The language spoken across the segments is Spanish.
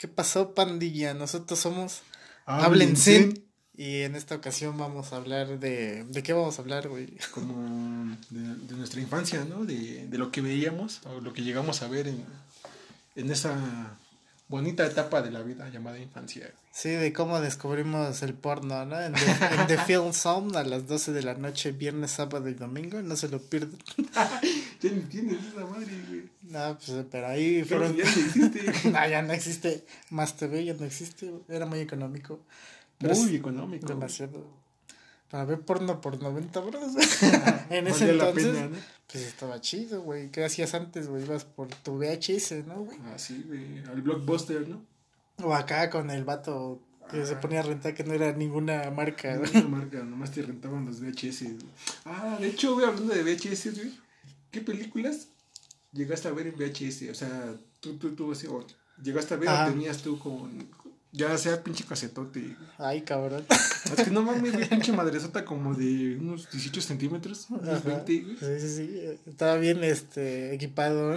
¿Qué pasó, pandilla? Nosotros somos Háblense. Y en esta ocasión vamos a hablar de... ¿De qué vamos a hablar, güey? Como de, nuestra infancia, ¿no? De, de, lo que veíamos o lo que llegamos a ver en, en esa bonita etapa de la vida llamada infancia. Sí, de cómo descubrimos el porno, ¿no? En The, Film Zone a las 12 de la noche, viernes, sábado y domingo, no se lo pierdan. ya no tienes esa madre, güey. No, pues, pero ahí fueron... Ya no existe. no, ya no existe. Más TV ya no existe, era muy económico. muy económico. Demasiado para ver porno por 90 bros. en ese entonces, pues estaba chido, güey. ¿Qué hacías antes, güey? Ibas por tu VHS, ¿no, güey? Ah, sí, güey. Al blockbuster, ¿no? O acá con el vato que se ponía a rentar que no era ninguna marca. Ninguna marca, nomás te rentaban los VHS. Ah, de hecho, güey, hablando de VHS, güey. ¿Qué películas llegaste a ver en VHS? O sea, tú, tú, tú, o llegaste a ver o tenías tú con, ya sea pinche casetote. Ay, cabrón. Es que no mames, güey, pinche madresota como de unos 18 centímetros, unos 20, güey. Sí, sí, sí. Estaba bien este, equipado.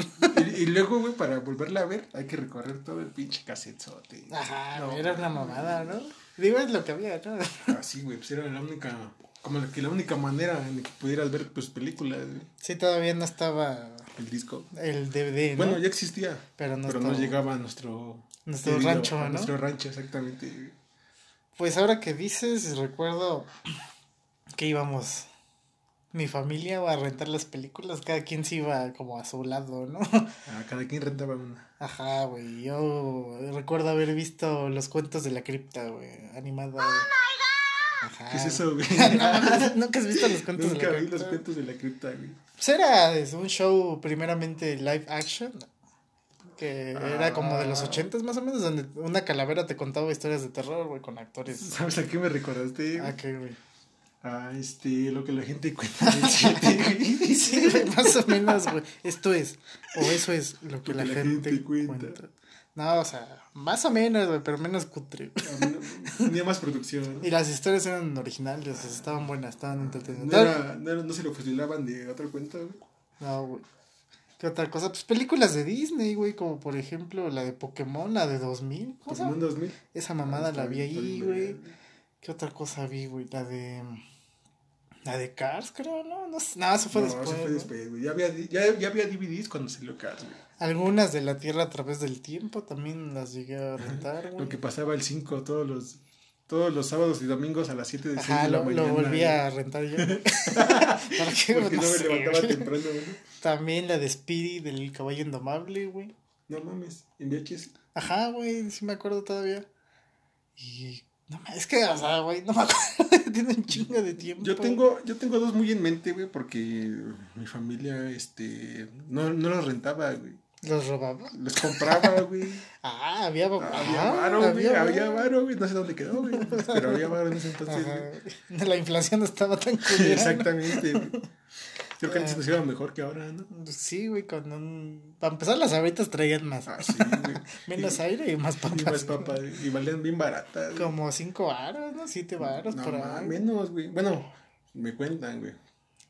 Y, luego, güey, para volverla a ver, hay que recorrer todo el pinche casetote. Ajá, era una mamada, ¿no? Digo, es lo que había, ¿no? Ah, sí, güey, pues era la única, como que la única manera en que pudieras ver, pues, películas. Sí, todavía no estaba... El disco. El DVD, ¿no? Bueno, ya existía. Pero no, pero no llegaba a nuestro nuestro rancho, ¿no? Nuestro rancho, exactamente. Pues ahora que dices, recuerdo que íbamos mi familia a rentar las películas, cada quien se iba como a su lado, ¿no? Ah, cada quien rentaba una. Ajá, güey. Yo recuerdo haber visto los cuentos de la cripta, güey, animada. ¡Oh, Ajá. ¿Qué es eso, güey? no, nunca has visto los cuentos de la cripta. Nunca vi los cuentos de la cripta, güey. Pues era un show primeramente live action, que era como de los ah. ochentas más o menos, donde una calavera te contaba historias de terror, güey, con actores. ¿Sabes a qué me recordaste? ¿A qué, güey? Ah, este, lo que la gente cuenta del sí, güey, más o menos, güey. Esto es, o eso es lo que, la, gente, cuenta. No, o sea, más o menos, güey, pero menos cutre. Tenía más producción. Y las historias eran originales, estaban buenas, estaban entretenidas. ¿No, era, no, no se lo fusilaban de otra cuenta, güey? No, güey. ¿Qué otra cosa? Pues películas de Disney, güey, como por ejemplo la de Pokémon, la de 2000. Pokémon 2000. Esa mamada la vi ahí, güey. ¿Qué otra cosa vi, güey? La de... La de Cars, creo, ¿no? No, no eso fue después. Eso fue después, güey. Ya había, ya, ya había DVDs cuando salió Cars, güey. Algunas de la Tierra a través del tiempo también las llegué a rentar, güey. Lo que pasaba el 5 todos los todos los sábados y domingos a las 7 de, Ajá, lo, lo volví a rentar yo. ¿Para qué? Porque no, me levantaba temprano, güey. También la de Speedy del caballo indomable, güey. No mames, en VHS. Ajá, güey, sí me acuerdo todavía. Y no es que, o sea, güey, no me acuerdo, tiene un chingo de tiempo. Yo tengo, yo tengo dos muy en mente, güey, porque mi familia, este, no, no los rentaba, güey. ¿Los robaba? Los compraba, güey. ah, había Había ah, varo, güey. Había varo, güey. No sé dónde quedó, güey. Pero había varo en ese entonces, güey. La inflación no estaba tan culera. Exactamente, güey. Creo que antes nos iba mejor que ahora, ¿no? Sí, güey, con un... Para empezar, las abritas traían más. Ah, sí, güey. Menos aire y más papas. Y más papas, y valían bien baratas. Como cinco varos, ¿no? Siete varos no, por ahí. menos, güey. Bueno, me cuentan, güey.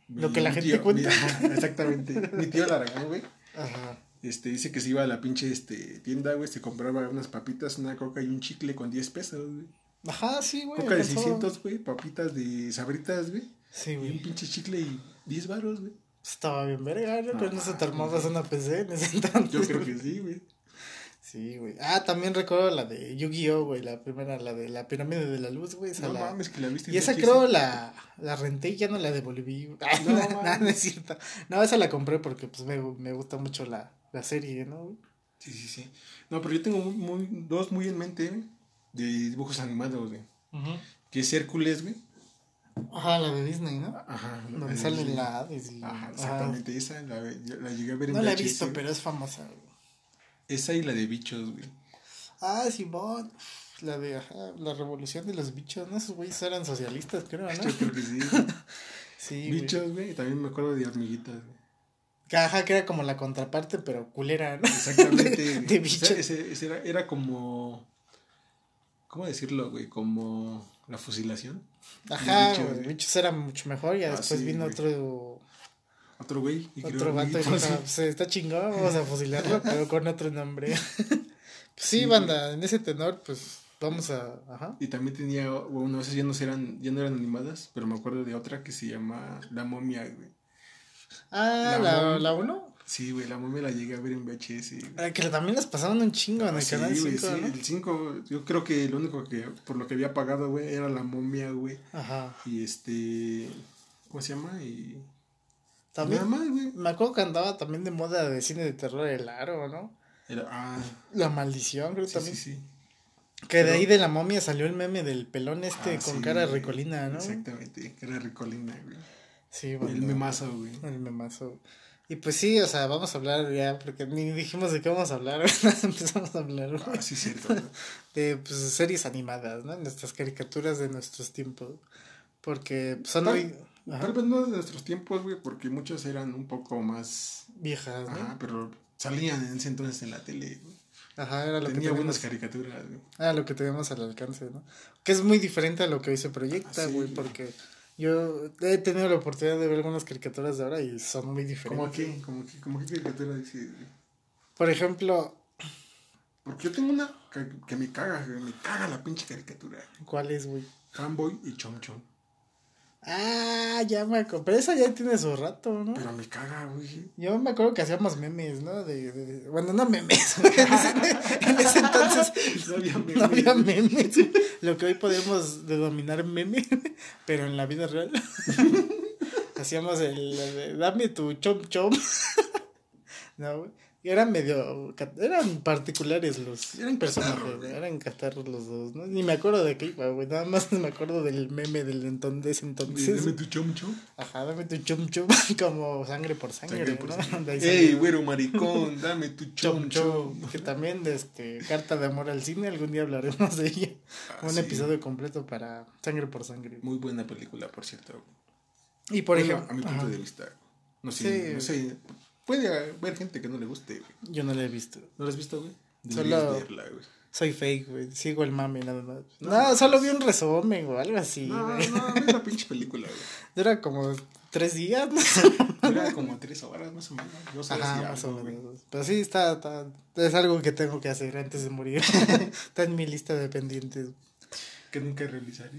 Lo que la gente cuenta. exactamente. Mi tío Laragón, güey. Ajá. Este, dice que se iba a la pinche este, tienda, güey, se compraba unas papitas, una coca y un chicle con 10 pesos, güey. Ajá, sí, güey. Coca de 600, güey, papitas de sabritas, güey. Sí, güey. Y un pinche chicle y 10 baros, güey. Estaba bien verga, ¿no? Pero no se te armabas una PC en ese entonces. Yo creo que sí, güey. Sí, güey. Ah, también recuerdo la de Yu-Gi-Oh, güey, la primera, la de la pirámide de la luz, güey. No mames, que la viste. Y esa creo la, la renté y ya no la devolví. No, no, no, es cierto. No, esa la compré porque pues me, me gusta mucho la, la serie, ¿no? Sí, sí, sí. No, pero yo tengo muy, dos muy en mente de dibujos animados, güey. Que es Hércules, güey. Ajá, la de Disney, ¿no? Ajá. Donde sale la Ajá, exactamente, esa la, la, llegué a ver en No la he visto, pero es famosa, güey. Esa y la de bichos, güey. Ah, Simón. La de, ajá, la revolución de los bichos, ¿no? Esos güeyes eran socialistas, creo, ¿no? Yo creo que sí. sí, Bichos, güey. Y también me acuerdo de hormiguitas, güey. Ajá, que era como la contraparte, pero culera, ¿no? Exactamente. de, bicho. ese, ese era, era, como. ¿Cómo decirlo, güey? Como la fusilación. Ajá, bichos, güey. bichos era mucho mejor. Y ah, después vino otro. Otro güey. otro vato y dijo, pues, está chingón, vamos a fusilarlo, pero con otro nombre. sí, banda, en ese tenor, pues vamos a. Ajá. Y también tenía, bueno, esas ya no eran, ya no eran animadas, pero me acuerdo de otra que se llama La momia, güey. Ah, la, la, uno. Sí, güey, la momia la llegué a ver en VHS. Ah, que también las pasaban un chingo en el sí, canal 5. Sí, ¿no? el 5, yo creo que lo único que, por lo que había pagado, güey, era la momia, güey. Ajá. Y este, ¿cómo se llama? Y... También, más, güey. Me acuerdo que andaba también de moda de cine de terror el aro, ¿no? Era, ah. La maldición, creo sí, también. Sí, sí. Que de ahí de la momia salió el meme del pelón este ah, con cara ricolina, ¿no? Exactamente, cara ricolina, güey. Sí, bueno. El memazo, güey. El memazo. Y pues sí, o sea, vamos a hablar ya, porque ni dijimos de qué vamos a hablar, empezamos a hablar. Ah, sí, cierto. De pues, series animadas, ¿no? Nuestras caricaturas de nuestros tiempos. Porque son tal, muy... Tal vez no de nuestros tiempos, güey, porque muchos eran un poco más... Viejas, ¿no? Ajá, pero salían en ese entonces en la tele, güey. Ajá, era lo Tenía que buenas caricaturas, güey. Era lo que teníamos al alcance, ¿no? Que es muy diferente a lo que hoy se proyecta, güey, porque yo he tenido la oportunidad de ver algunas caricaturas de ahora y son muy diferentes. ¿Cómo qué? ¿Cómo qué, cómo qué caricatura dices, Por ejemplo... Porque yo tengo una que, me caga, me caga la pinche caricatura. ¿Cuál es, güey? Fanboy y Chom Chom. Ah, ya me acuerdo. Pero esa ya tiene su rato, ¿no? Pero me caga, güey. Yo me acuerdo que hacíamos memes, ¿no? De, de bueno, no memes. en, ese, entonces no había memes. No había memes. Lo que hoy podemos denominar meme, pero en la vida real. hacíamos el, el, dame tu chom chom. no, güey. Eran medio. Eran particulares los eran personajes. Eran catarros los dos, ¿no? Ni me acuerdo de qué iba, güey. Nada más me acuerdo del meme del entonces. entonces. Dame tu chom chom. Ajá, dame tu chom chom. Como sangre por sangre, sangre por ¿no? Sangre. Ey, güero maricón, dame tu chom chom. Que también, este, Carta de Amor al Cine, algún día hablaremos de ella. Ah, Un sí. episodio completo para Sangre por Sangre. Muy buena película, por cierto. Y por bueno, ejemplo. A mi punto ajá. de vista. No sé, Sí. no sé. Puede haber gente que no le guste, güey. Yo no la he visto. ¿No lo has visto, güey? Solo- verla, güey. Soy fake, güey. Sigo el mame nada más. No, No, solo vi un resumen o algo así. No, güey. no, es la pinche película, güey. Dura como tres días, ¿no? Dura como tres horas más o menos. Dos horas Ajá, más algo, o güey. menos. Pero sí, está, está. Es algo que tengo que hacer antes de morir. está en mi lista de pendientes. Que nunca realizaré.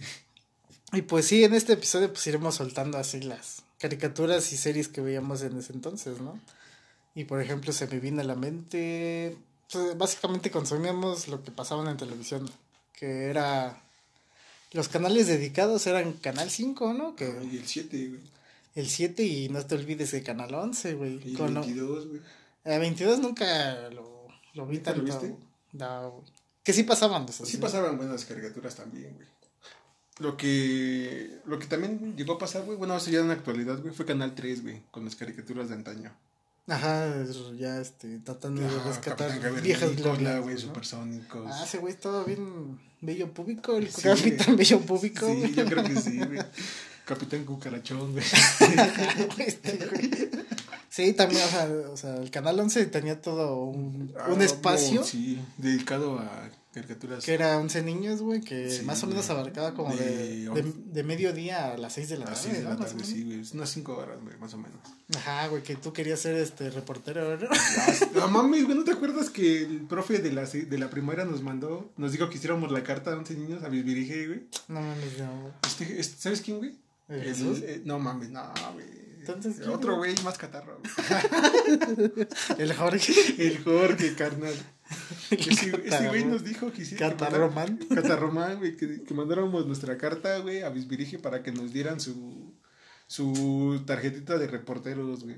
Y pues sí, en este episodio pues iremos soltando así las caricaturas y series que veíamos en ese entonces, ¿no? Y por ejemplo se me viene a la mente, pues, básicamente consumíamos lo que pasaban en televisión, que era, los canales dedicados eran Canal 5, ¿no? Que Y el 7, güey. el 7 y no te olvides de Canal 11, güey. Y el Con- 22, güey. eh, 22 nunca lo, lo vi ¿Nunca lo tanto. viste? No. Que sí pasaban. esos, Sí ¿no? pasaban buenas caricaturas también, güey. Lo que, lo que también llegó a pasar, güey, bueno, eso ya en la actualidad, güey, fue Canal 3, güey, con las caricaturas de antaño. Ajá, ya este, tratando de Ah, rescatar Capitán viejas güey, glorias, ¿no? supersónicos. Ah, ese güey estaba bien bello público, el Sí, capitán güey. bello público. Sí, güey. yo creo que sí, güey. Capitán Cucarachón, güey. Este, güey. sí, también, o sea, o sea, el canal 11 tenía todo un, un Ah, espacio no, sí, dedicado a caricaturas. que era 11 niños, güey, que Sí, más o menos abarcaba como de, De- de, de mediodía a las 6 de la tarde. Así de ¿no? la Más o tarde, sí, güey. Unas 5 horas, güey, más o menos. Ajá, güey, que tú querías ser este reportero, ¿no? No mames, güey, ¿no te acuerdas que el profe de la, de la primaria nos mandó, nos dijo que hiciéramos la carta a 11 niños a Bisbirige, güey? No mames, no. güey. Este, este, ¿Sabes quién, güey? ¿El El- eh, no mames, no, güey. Entonces, ¿quién, Otro güey? güey más catarro. güey. El Jorge. El Jorge, carnal. Ese, ese güey nos dijo que sí. Catarromán. Catarromán, güey, que, que mandáramos nuestra carta, güey, a Bisbirige para que nos dieran su, su tarjetita de reporteros, güey.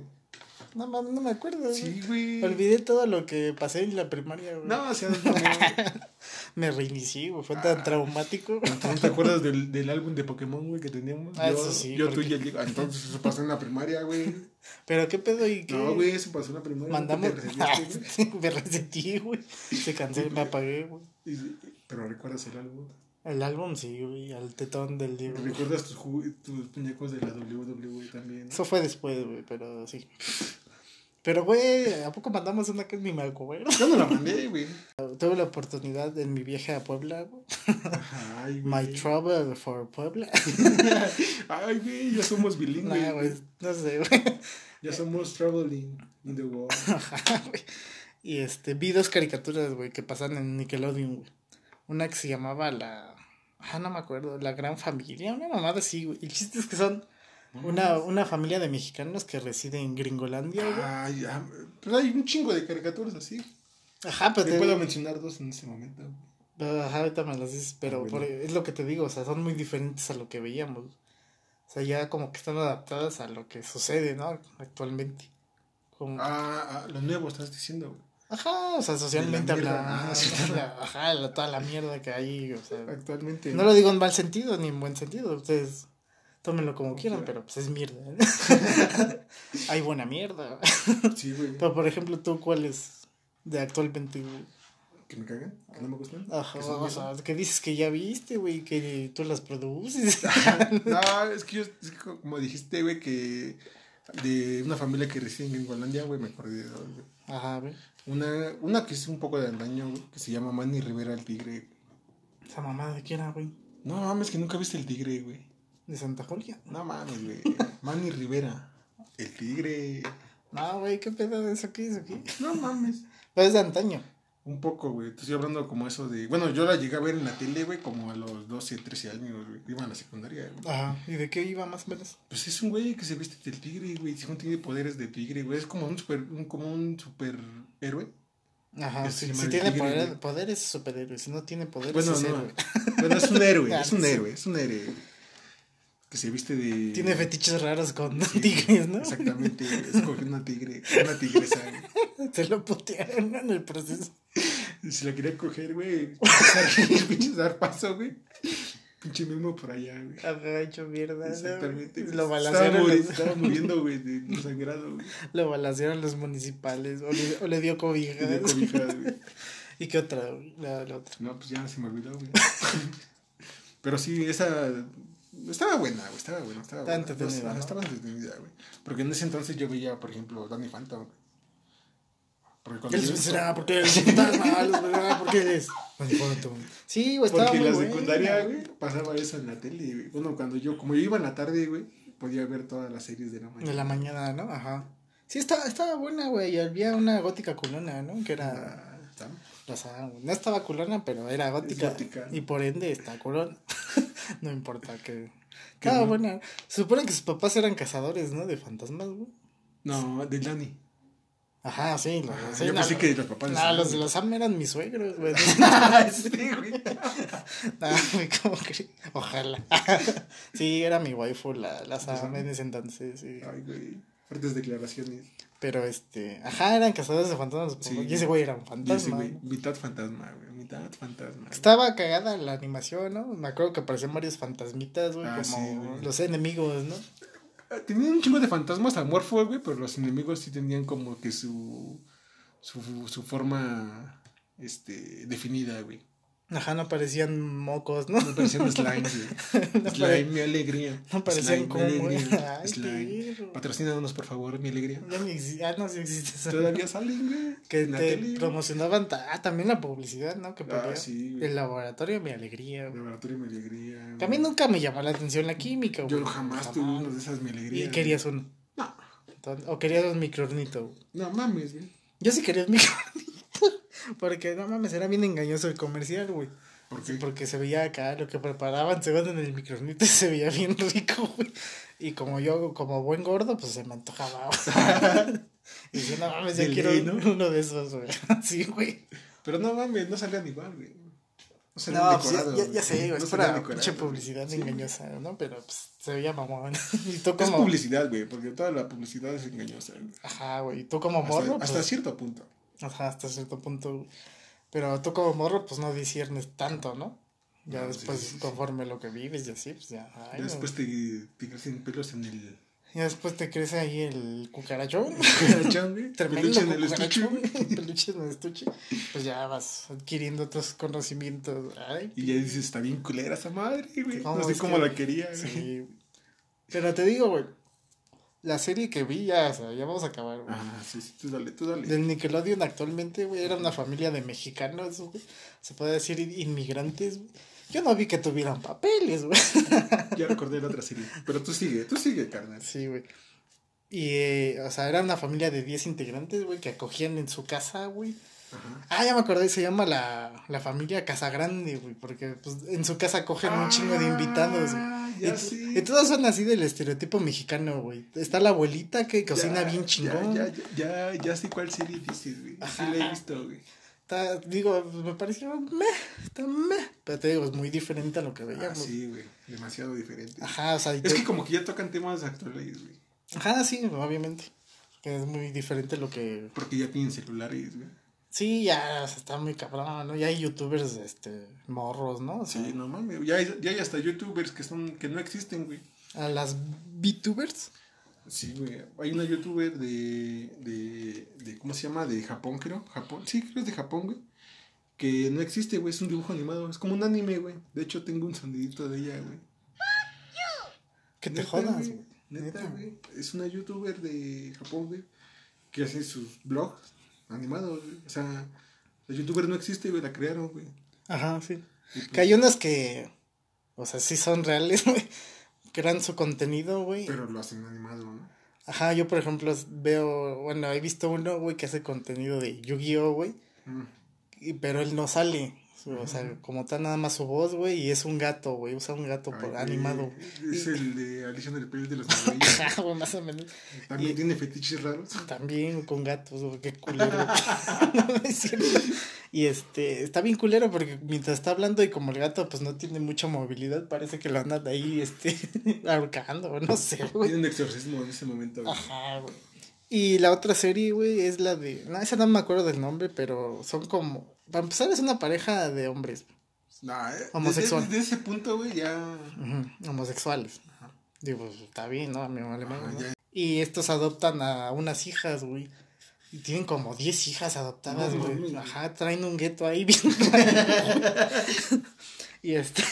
No no me acuerdo. Sí, güey. Olvidé todo lo que pasé en la primaria, güey. No, o sea, no, Me reinicié, güey. Fue Ah. tan traumático. ¿No te acuerdas del, del álbum de Pokémon, güey, que teníamos? Ah, yo, eso sí, Yo, tú y el Diego. Ah, Entonces eso pasó en la primaria, güey. Pero qué pedo y qué. No, güey, eso pasó en la primaria. Mandamos. Me resentí, güey. Se cansé, me apagué, güey. Pero recuerdas el álbum. El álbum sí, güey. Al tetón del güey. ¿Recuerdas tus, tus muñecos de la WWE también? Eso fue después, güey, pero sí. Pero, güey, ¿a poco mandamos una que es mi marco, güey? Yo no la mandé, güey. Tuve la oportunidad en mi viaje a Puebla, güey. Ay, My travel for Puebla. Ay, güey, ya somos bilingües. Nah, güey, no sé, güey. Ya somos traveling in the world. Ajá, güey. Y este, vi dos caricaturas, güey, que pasan en Nickelodeon, güey. Una que se llamaba la. Ah, no me acuerdo, La Gran Familia, una mamada así, güey. Y el chiste es que son una, una familia de mexicanos que reside en Gringolandia, güey. Ah, ya. Pero hay un chingo de caricaturas así. Ajá, pero Te te puedo mencionar dos en este momento. Ajá, ahorita me las dices, pero bueno. por- es lo que te digo, o sea, son muy diferentes a lo que veíamos. O sea, ya como que están adaptadas a lo que sucede, ¿no? Actualmente. Como- Ah, ah, lo nuevo estás diciendo. güey. Ajá, o sea, socialmente De la mierda, hablando. ah, sí. la- Ajá, la- toda la mierda que hay, o sea. Actualmente. No lo digo en mal sentido ni en buen sentido, ustedes tómenlo como quieran, pero pues es mierda. ¿eh? hay buena mierda. Sí, güey. Pero por ejemplo, tú, ¿cuál es de actualmente, güey? Que me cagan, que no me gustan. Ajá, que o sea, que dices que ya viste, güey, que tú las produces. No, es que yo, es que como dijiste, güey, que de una familia que reside en Gringolandia, güey, me acordé de dos, güey. Ajá, güey. Una, una que es un poco de andaño, güey, que se llama Manny Rivera el Tigre. Esa mamada de quién era, güey. No mames, que nunca viste el Tigre, güey. De Santa Julia. No mames, güey. Manny Rivera, el Tigre. No, güey, qué pedo de eso, qué es aquí. No mames. Pero es de antaño. Un poco, güey. Te estoy hablando como eso de. Bueno, yo la llegué a ver en la tele, güey, como a los 12, 13 años, güey. Iba a la secundaria, güey. Ajá. ¿Y de qué iba más o menos? Pues es un güey que se viste del tigre, güey. Según tiene poderes de tigre, güey. Es como un super, un, como un superhéroe. Ajá, si, si tiene tigre, poder- güey. poderes es superhéroe, si no tiene poderes Bueno, es no. héroe. Bueno, es un héroe, es un héroe, es un héroe. Que se viste de. Tiene fetiches raros con Sí, tigres, ¿no? Exactamente, escoge una tigre, una tigresa, güey. Se lo putearon en el proceso. Y Si la quería coger, güey, pinche dar paso, güey. Pinche mismo por allá, güey. Había hecho mierda. Exactamente. Lo estaba, balancearon muri- los, estaba muriendo, güey, de de sangrado, güey. lo balancearon los municipales. O le, o le dio cobija. De cobijas, güey. ¿Y qué otra? güey? La, la otra. No, pues ya se me olvidó, güey. Pero sí, esa. Estaba buena, güey. Estaba buena. Estaba, Estaba buena. entretenida, ¿no? Estaba entretenida, güey. Porque en ese entonces yo veía, por ejemplo, Danny Phantom. güey. Porque cuando ¿Qué les será? ¿Por qué eres fantasma? ¿Los verá? ¿Por qué eres? Sí, güey, estaba Porque en la buena. secundaria, güey, pasaba eso en la tele, güey. Bueno, cuando yo, como yo iba en la tarde, güey, podía ver todas las series de la mañana. De la mañana, ¿no? Ajá. Sí, estaba, estaba buena, güey. y Había una gótica culona, ¿no? Que era. Ah, ¿está? O sea, no estaba culona, pero era gótica. gótica. Y por ende está culona. no importa que. Que Estaba no. buena. Se supone que sus papás eran cazadores, ¿no? De fantasmas, güey. No, de Danny. Ajá, sí. Los, Ah, sí, yo no, pensé que los papás No, los de los Sam eran mis suegros, güey. sí, güey. No, güey, ¿cómo que? Ojalá. sí, era mi waifu la, la Sam en ese entonces, sí. Ay, güey. Fuertes declaraciones. Pero este, ajá, eran cazadores de fantasmas. Sí. Y ese güey era un Y ese, fantasma. güey, ¿no? mitad fantasma, güey. Mitad fantasma. Estaba cagada la animación, ¿no? Me acuerdo que aparecían varios fantasmitas, güey, Ah, como sí, güey. los enemigos, ¿no? Ah, Tenían un chingo de fantasmas amorfos, güey, pero los enemigos sí tenían como que su. su, su forma. este. definida, güey. Ajá, no parecían mocos, ¿no? No parecían slime, güey. No slime, mi alegría. no parecían Slime, como, mi güey. alegría. Ay, Slime. Patrocínanos, por favor, mi alegría. Ya ni exi- ah, no, sí existe eso. Todavía salen, güey. Que te tele, güey. promocionaban, ah, también la publicidad, ¿no? Que Ah, sí, güey. el laboratorio mi alegría, güey. Laboratorio mi alegría. Que a mí nunca me llamó la atención la química, güey. Yo jamás tuve uno de esas mi alegría. ¿Y querías uno? No. Entonces, o querías un microornito, güey. No mames, güey. Yo sí quería un microornito. Porque no mames, era bien engañoso el comercial, güey. ¿Por qué? Porque se veía acá lo que preparaban según en el microornito y se veía bien rico, güey. Y como yo, como buen gordo, pues se me antojaba. y dije, no mames, ya quiero ¿no? uno de esos, güey. sí, güey. Pero no mames, no salían igual, güey. No salían No, pues ya, ya, ya sé, güey. No es para pinche publicidad Sí, engañosa, ¿no? Pero pues se veía mamón. y tú Es publicidad, güey, porque toda la publicidad es engañosa. güey. Ajá, güey. Y tú como morro. hasta pues, cierto punto. Ajá, hasta cierto punto. Pero tú como morro, pues no disiernes tanto, ¿no? Ya No, sí, después, sí, sí. conforme lo que vives y así, pues ya. ay, Ya no. después te, te crecen pelos en el Ya después te crece ahí el cucarachón. cucarachón, güey. Tremendo Peluche en el estuche. Peluche en el estuche. Pues ya vas adquiriendo otros conocimientos. Ay, Y ya dices, está bien culera esa madre, güey. No, No sé cómo que- la quería, güey. sí. Pero te digo, güey. La serie que vi ya, o sea, ya vamos a acabar, güey. Ah, sí, sí, tú dale, tú dale. Del Nickelodeon actualmente, güey, era una familia de mexicanos, güey. Se puede decir inmigrantes, güey. Yo no vi que tuvieran papeles, güey. Ya recordé la otra serie. Pero tú sigue, tú sigue, carnal. Sí, güey. Y, eh, o sea, era una familia de 10 integrantes, güey, que acogían en su casa, güey. Ah, ya me acordé, se llama la, la familia Casa Grande, güey, porque pues, en su casa cogen un chingo de invitados, güey. Ya sí. todos son así del estereotipo mexicano, güey. Está la abuelita que cocina bien chingón. Ya, ya, ya, ya, sé cuál serie dices, güey. Sí la he visto, güey. Está, digo, me pareció meh, está meh. Pero te digo, es muy diferente a lo que ah, veíamos. Ah, sí, güey. Demasiado diferente. Ajá, o sea. Es que como que ya tocan temas actuales, güey. Ajá, sí, obviamente. Es muy diferente lo que. Porque ya tienen celulares, güey. Sí, ya está muy cabrón, ¿no? Ya hay youtubers, este, morros, ¿no? sí, no mames. Ya hay, ya hay hasta youtubers que son, que no existen, güey. ¿A las VTubers? Sí, güey. Hay una youtuber de, de, de, ¿cómo se llama? De Japón, creo. Japón. Sí, creo que es de Japón, güey. Que no existe, güey. Es un dibujo animado. Es como un anime, güey. De hecho, tengo un sonidito de ella, güey. Que te jodas, güey. Neta, güey. Es una youtuber de Japón, güey. Que hace sus blogs animados, O sea, los youtubers no existe, güey, la crearon, güey. Ajá, sí. Pues que hay unos que, o sea, sí son reales, güey. Crean su contenido, güey. Pero lo hacen animado, ¿no? Ajá, yo por ejemplo veo, bueno, he visto uno, güey, que hace contenido de Yu-Gi-Oh, güey. Mm. Y, pero él no sale. O sea, como está nada más su voz, güey, y es un gato, güey, usa un gato por, animado. Es el de Alicia en el País de los Maravillas. güey, más o menos. También tiene fetiches raros. También con gatos, güey, qué culero. y este, está bien culero porque mientras está hablando y como el gato pues no tiene mucha movilidad, parece que lo andan ahí, este, ahorcando, no sé, güey. Tiene un exorcismo en ese momento, güey. Ajá, güey. Y la otra serie, güey, es la de. No, esa no me acuerdo del nombre, pero son como. Para empezar, es una pareja de hombres. No, eh, Homosexual. Desde, ese punto, güey, ya. Homosexuales. Digo, pues está bien, ¿no? A mi mamá Y estos adoptan a unas hijas, güey. Y tienen como 10 hijas adoptadas, güey. Ajá, traen un gueto ahí bien. y este.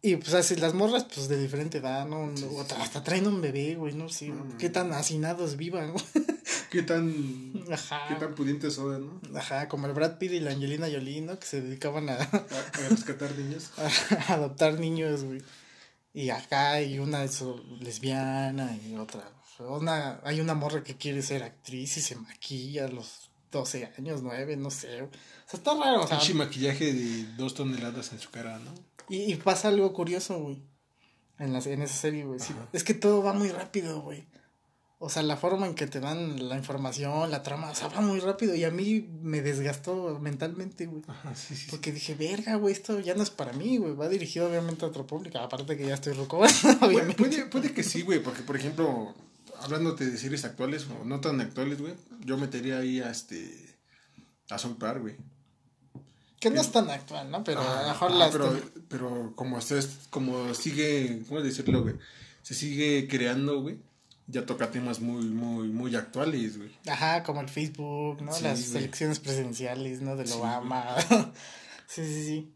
Y pues así las morras, pues de diferente edad, ¿no? hasta traen un bebé, güey, no sé. qué tan hacinados vivan, güey. Qué tan. Ajá. Qué tan pudientes son, ¿no? Ajá, como el Brad Pitt y la Angelina Jolie, ¿no? Que se dedicaban a. a, rescatar niños. A, adoptar niños, güey. Y acá hay una eso, lesbiana y otra. Una, hay una morra que quiere ser actriz y se maquilla a los 12 años, 9, no sé. O sea, está raro. O sea, maquillaje de dos toneladas en su cara, ¿no? Y, pasa algo curioso, güey. En, la, en esa serie, güey. es que todo va muy rápido, güey. O sea, la forma en que te dan la información, la trama, o sea, va muy rápido. Y a mí me desgastó mentalmente, güey. sí, sí, Porque dije, verga, güey, esto ya no es para mí, güey. Va dirigido obviamente a otro público. Aparte que ya estoy roco, obviamente. Puede, puede que sí, güey. Porque, por ejemplo, hablándote de series actuales o no tan actuales, güey. Yo metería ahí a este. A Solpar, güey. Que no es tan actual, ¿no? Pero a lo mejor ah, pero, pero como, como sigue, ¿cómo decirlo, güey? Se sigue creando, güey. Ya toca temas muy, muy, muy actuales, güey. Ajá, como el Facebook, ¿no? Las elecciones presidenciales, ¿no? Del Obama. sí, sí, sí.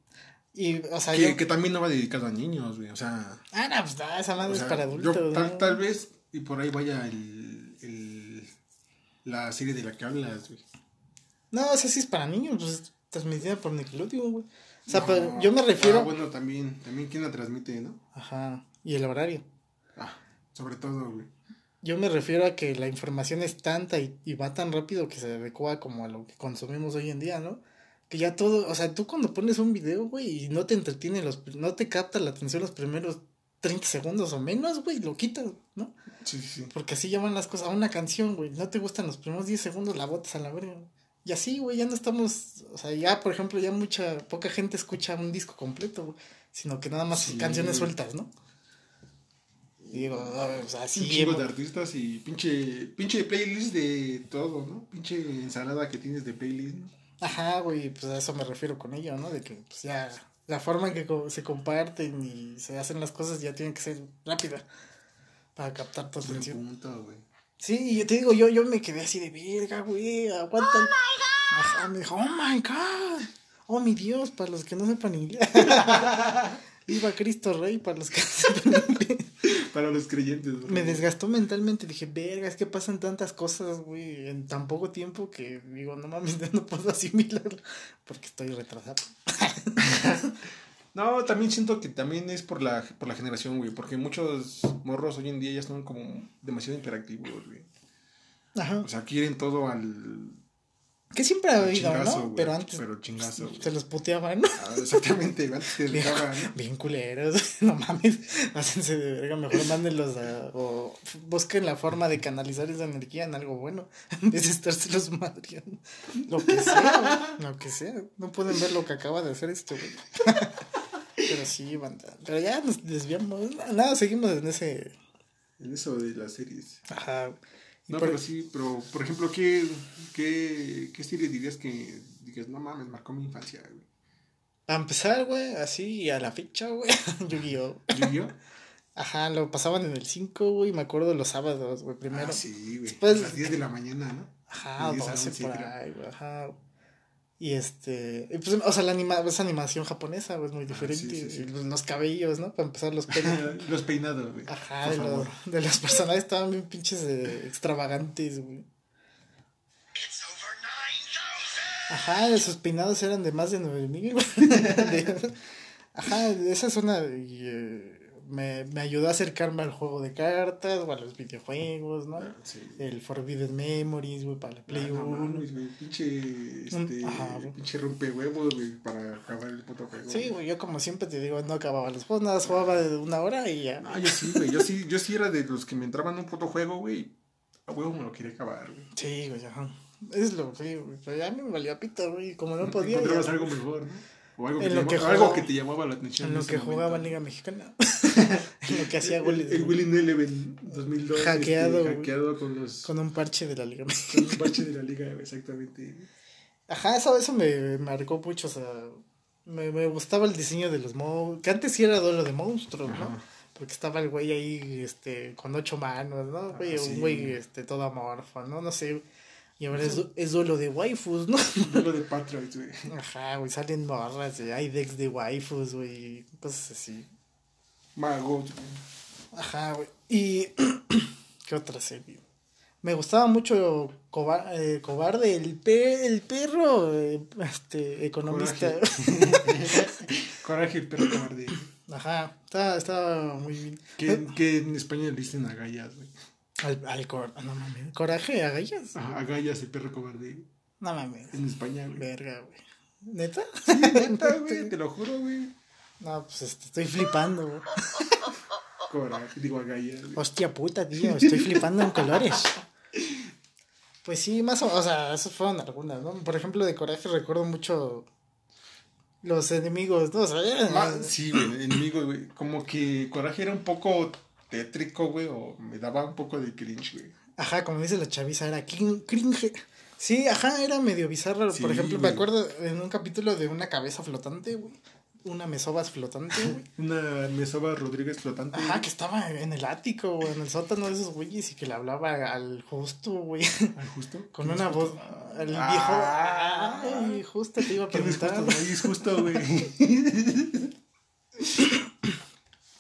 Y, o sea, que, que también no va dedicado a niños, güey. O sea. Ah, no, pues nada, esa madre es para adultos. tal, tal vez, y por ahí vaya el, el, la serie de la que hablas, güey. No, o sea, sí es para niños, pues transmitida por Nickelodeon, güey. O sea, pero yo me refiero. Ah, bueno, también, también quién la transmite, ¿no? Ajá. Y el horario. Ah, sobre todo, güey. Yo me refiero a que la información es tanta y, y va tan rápido que se adecua como a lo que consumimos hoy en día, ¿no? Que ya todo, o sea, tú cuando pones un video, güey, y no te entretiene los, no te capta la atención los primeros 30 segundos o menos, güey, lo quitas, ¿no? Sí, sí. Porque así llaman las cosas a una canción, güey. No te gustan los primeros 10 segundos, la botas a la verga. Y así, güey, ya no estamos, o sea, ya, por ejemplo, ya mucha, poca gente escucha un disco completo, güey, sino que nada más canciones sueltas, ¿no? Y digo, o sea, sí. Un chingo de artistas y pinche, pinche playlist de todo, ¿no? Pinche ensalada que tienes de playlist, ¿no? Ajá, güey, pues a eso me refiero con ello, ¿no? De que, pues ya, la forma en que se comparten y se hacen las cosas ya tiene que ser rápida para captar tu atención. Punto, güey. Sí, y yo te digo, yo, yo me quedé así de verga, güey, aguanta. Oh my god. Ajá, me dijo, oh my god. Oh mi Dios, para los que no sepan inglés. Viva Cristo Rey, para los que no sepan inglés. para los creyentes. Me desgastó mentalmente, dije, verga, es que pasan tantas cosas, güey, en tan poco tiempo que digo, no mames, no puedo asimilarlo porque estoy retrasado. No, también siento que también es por la, por la generación, güey. Porque muchos morros hoy en día ya son como demasiado interactivos, güey. Ajá. O sea, quieren todo al que siempre ha habido, ¿no? Pero antes. Pero chingazo. Se los puteaban, ¿no? Ah, exactamente, antes te bien, bien culeros. No mames. Hácense de verga. Mejor mándenlos a. O busquen la forma de canalizar esa energía en algo bueno. En vez de estárselos madriando. Lo que sea, Lo que sea. No pueden ver lo que acaba de hacer esto, güey. Pero sí, banda. Pero ya nos desviamos. Nada, seguimos en ese. En eso de las series. Ajá. No, pero sí, pero por ejemplo, ¿qué, qué, qué serie dirías que digas, no mames, marcó mi infancia, güey? A empezar, güey, así a la fecha, güey, Yu-Gi-Oh! ¿Yu-Gi-Oh? Ajá, lo pasaban en el 5, güey, me acuerdo los sábados, güey, primero. Ah, sí, güey. Después, a las 10 de la mañana, ¿no? Ajá, 12 por ahí, güey, ajá. Y este, pues, o sea, la anima, esa animación japonesa, es muy ah, diferente. Los cabellos, ¿no? Para empezar, los peinados. los peinados, güey. Ajá, de, los, de los personajes estaban bien pinches eh, extravagantes, güey. Ajá, esos peinados eran de más de 9000, güey. Ajá, esa zona. Y, eh, me, me ayudó a acercarme al juego de cartas o a los videojuegos, ¿no? Ah, el Forbidden Memories, güey, para la Play 1. Ah, pinche, este, Ajá, pinche rompehuevos, güey, para acabar el puto juego. Sí, güey, yo como siempre te digo, no acababa los juegos, nada, jugaba de una hora y ya. Ah, yo sí, güey, yo sí, yo sí era de los que me entraban en un puto juego, güey, a huevo me lo quería acabar, güey. Sí, güey, ajá. Es lo, sí, güey, pero ya me valía pito, güey, como no podía. Encontrabas algo mejor, ¿no? O algo, que, te, llamaba, algo que te llamaba la atención. En lo que jugaba en Liga Mexicana. en lo que hacía goles. El, Willy Eleven 2002. Este, hackeado. hackeado con los. Con un parche de la Liga Mexicana. Con un parche de la Liga, exactamente. Ajá, eso, eso me marcó mucho. O sea, me, me gustaba el diseño de los monstruos. Que antes sí era duelo de monstruos, ¿no? Porque estaba el güey ahí, este, con ocho manos, ¿no? Ah, güey, un güey, este, todo amorfo, ¿no? No sé y ahora es, es duelo de waifus, ¿no? Duelo de Patriots, güey. Ajá, güey, salen morras, güey. Hay decks de waifus, güey. Cosas así. Magos, güey. Ajá, güey. Y. ¿Qué otra serie? Me gustaba mucho eh, Cobarde, el, pe el perro eh, este, economista. Coraje. Coraje, el perro cobarde. Ajá, estaba, estaba muy bien. Que, que en España le dicen agallas, güey. Al, al cor no mames. Coraje, agallas. Ajá, agallas, el perro cobarde. No mames. En España, güey. Verga, güey. ¿Neta? Sí, neta, güey, te lo juro, güey. No, pues este, estoy flipando, güey. Coraje, digo agallas. Hostia puta, tío, estoy flipando en colores. Pues sí, más o, o sea, esas fueron algunas, ¿no? Por ejemplo, de Coraje recuerdo mucho los enemigos, ¿no? O sea, ah, sí, güey, enemigos, güey. Como que Coraje era un poco tétrico, güey, o me daba un poco de cringe, güey. Ajá, como dice la chaviza, era cringe. Sí, ajá, era medio bizarro. Por ejemplo, me acuerdo en un capítulo de una cabeza flotante, güey. Una mesobas flotante, güey. una mesoba Rodríguez flotante. Ajá, que estaba en el ático, güey, en el sótano de esos güeyes y que le hablaba al justo, güey. ¿Al justo? Con una voz. Al viejo. Ah, ay, justo te iba a preguntar. Es justo, güey.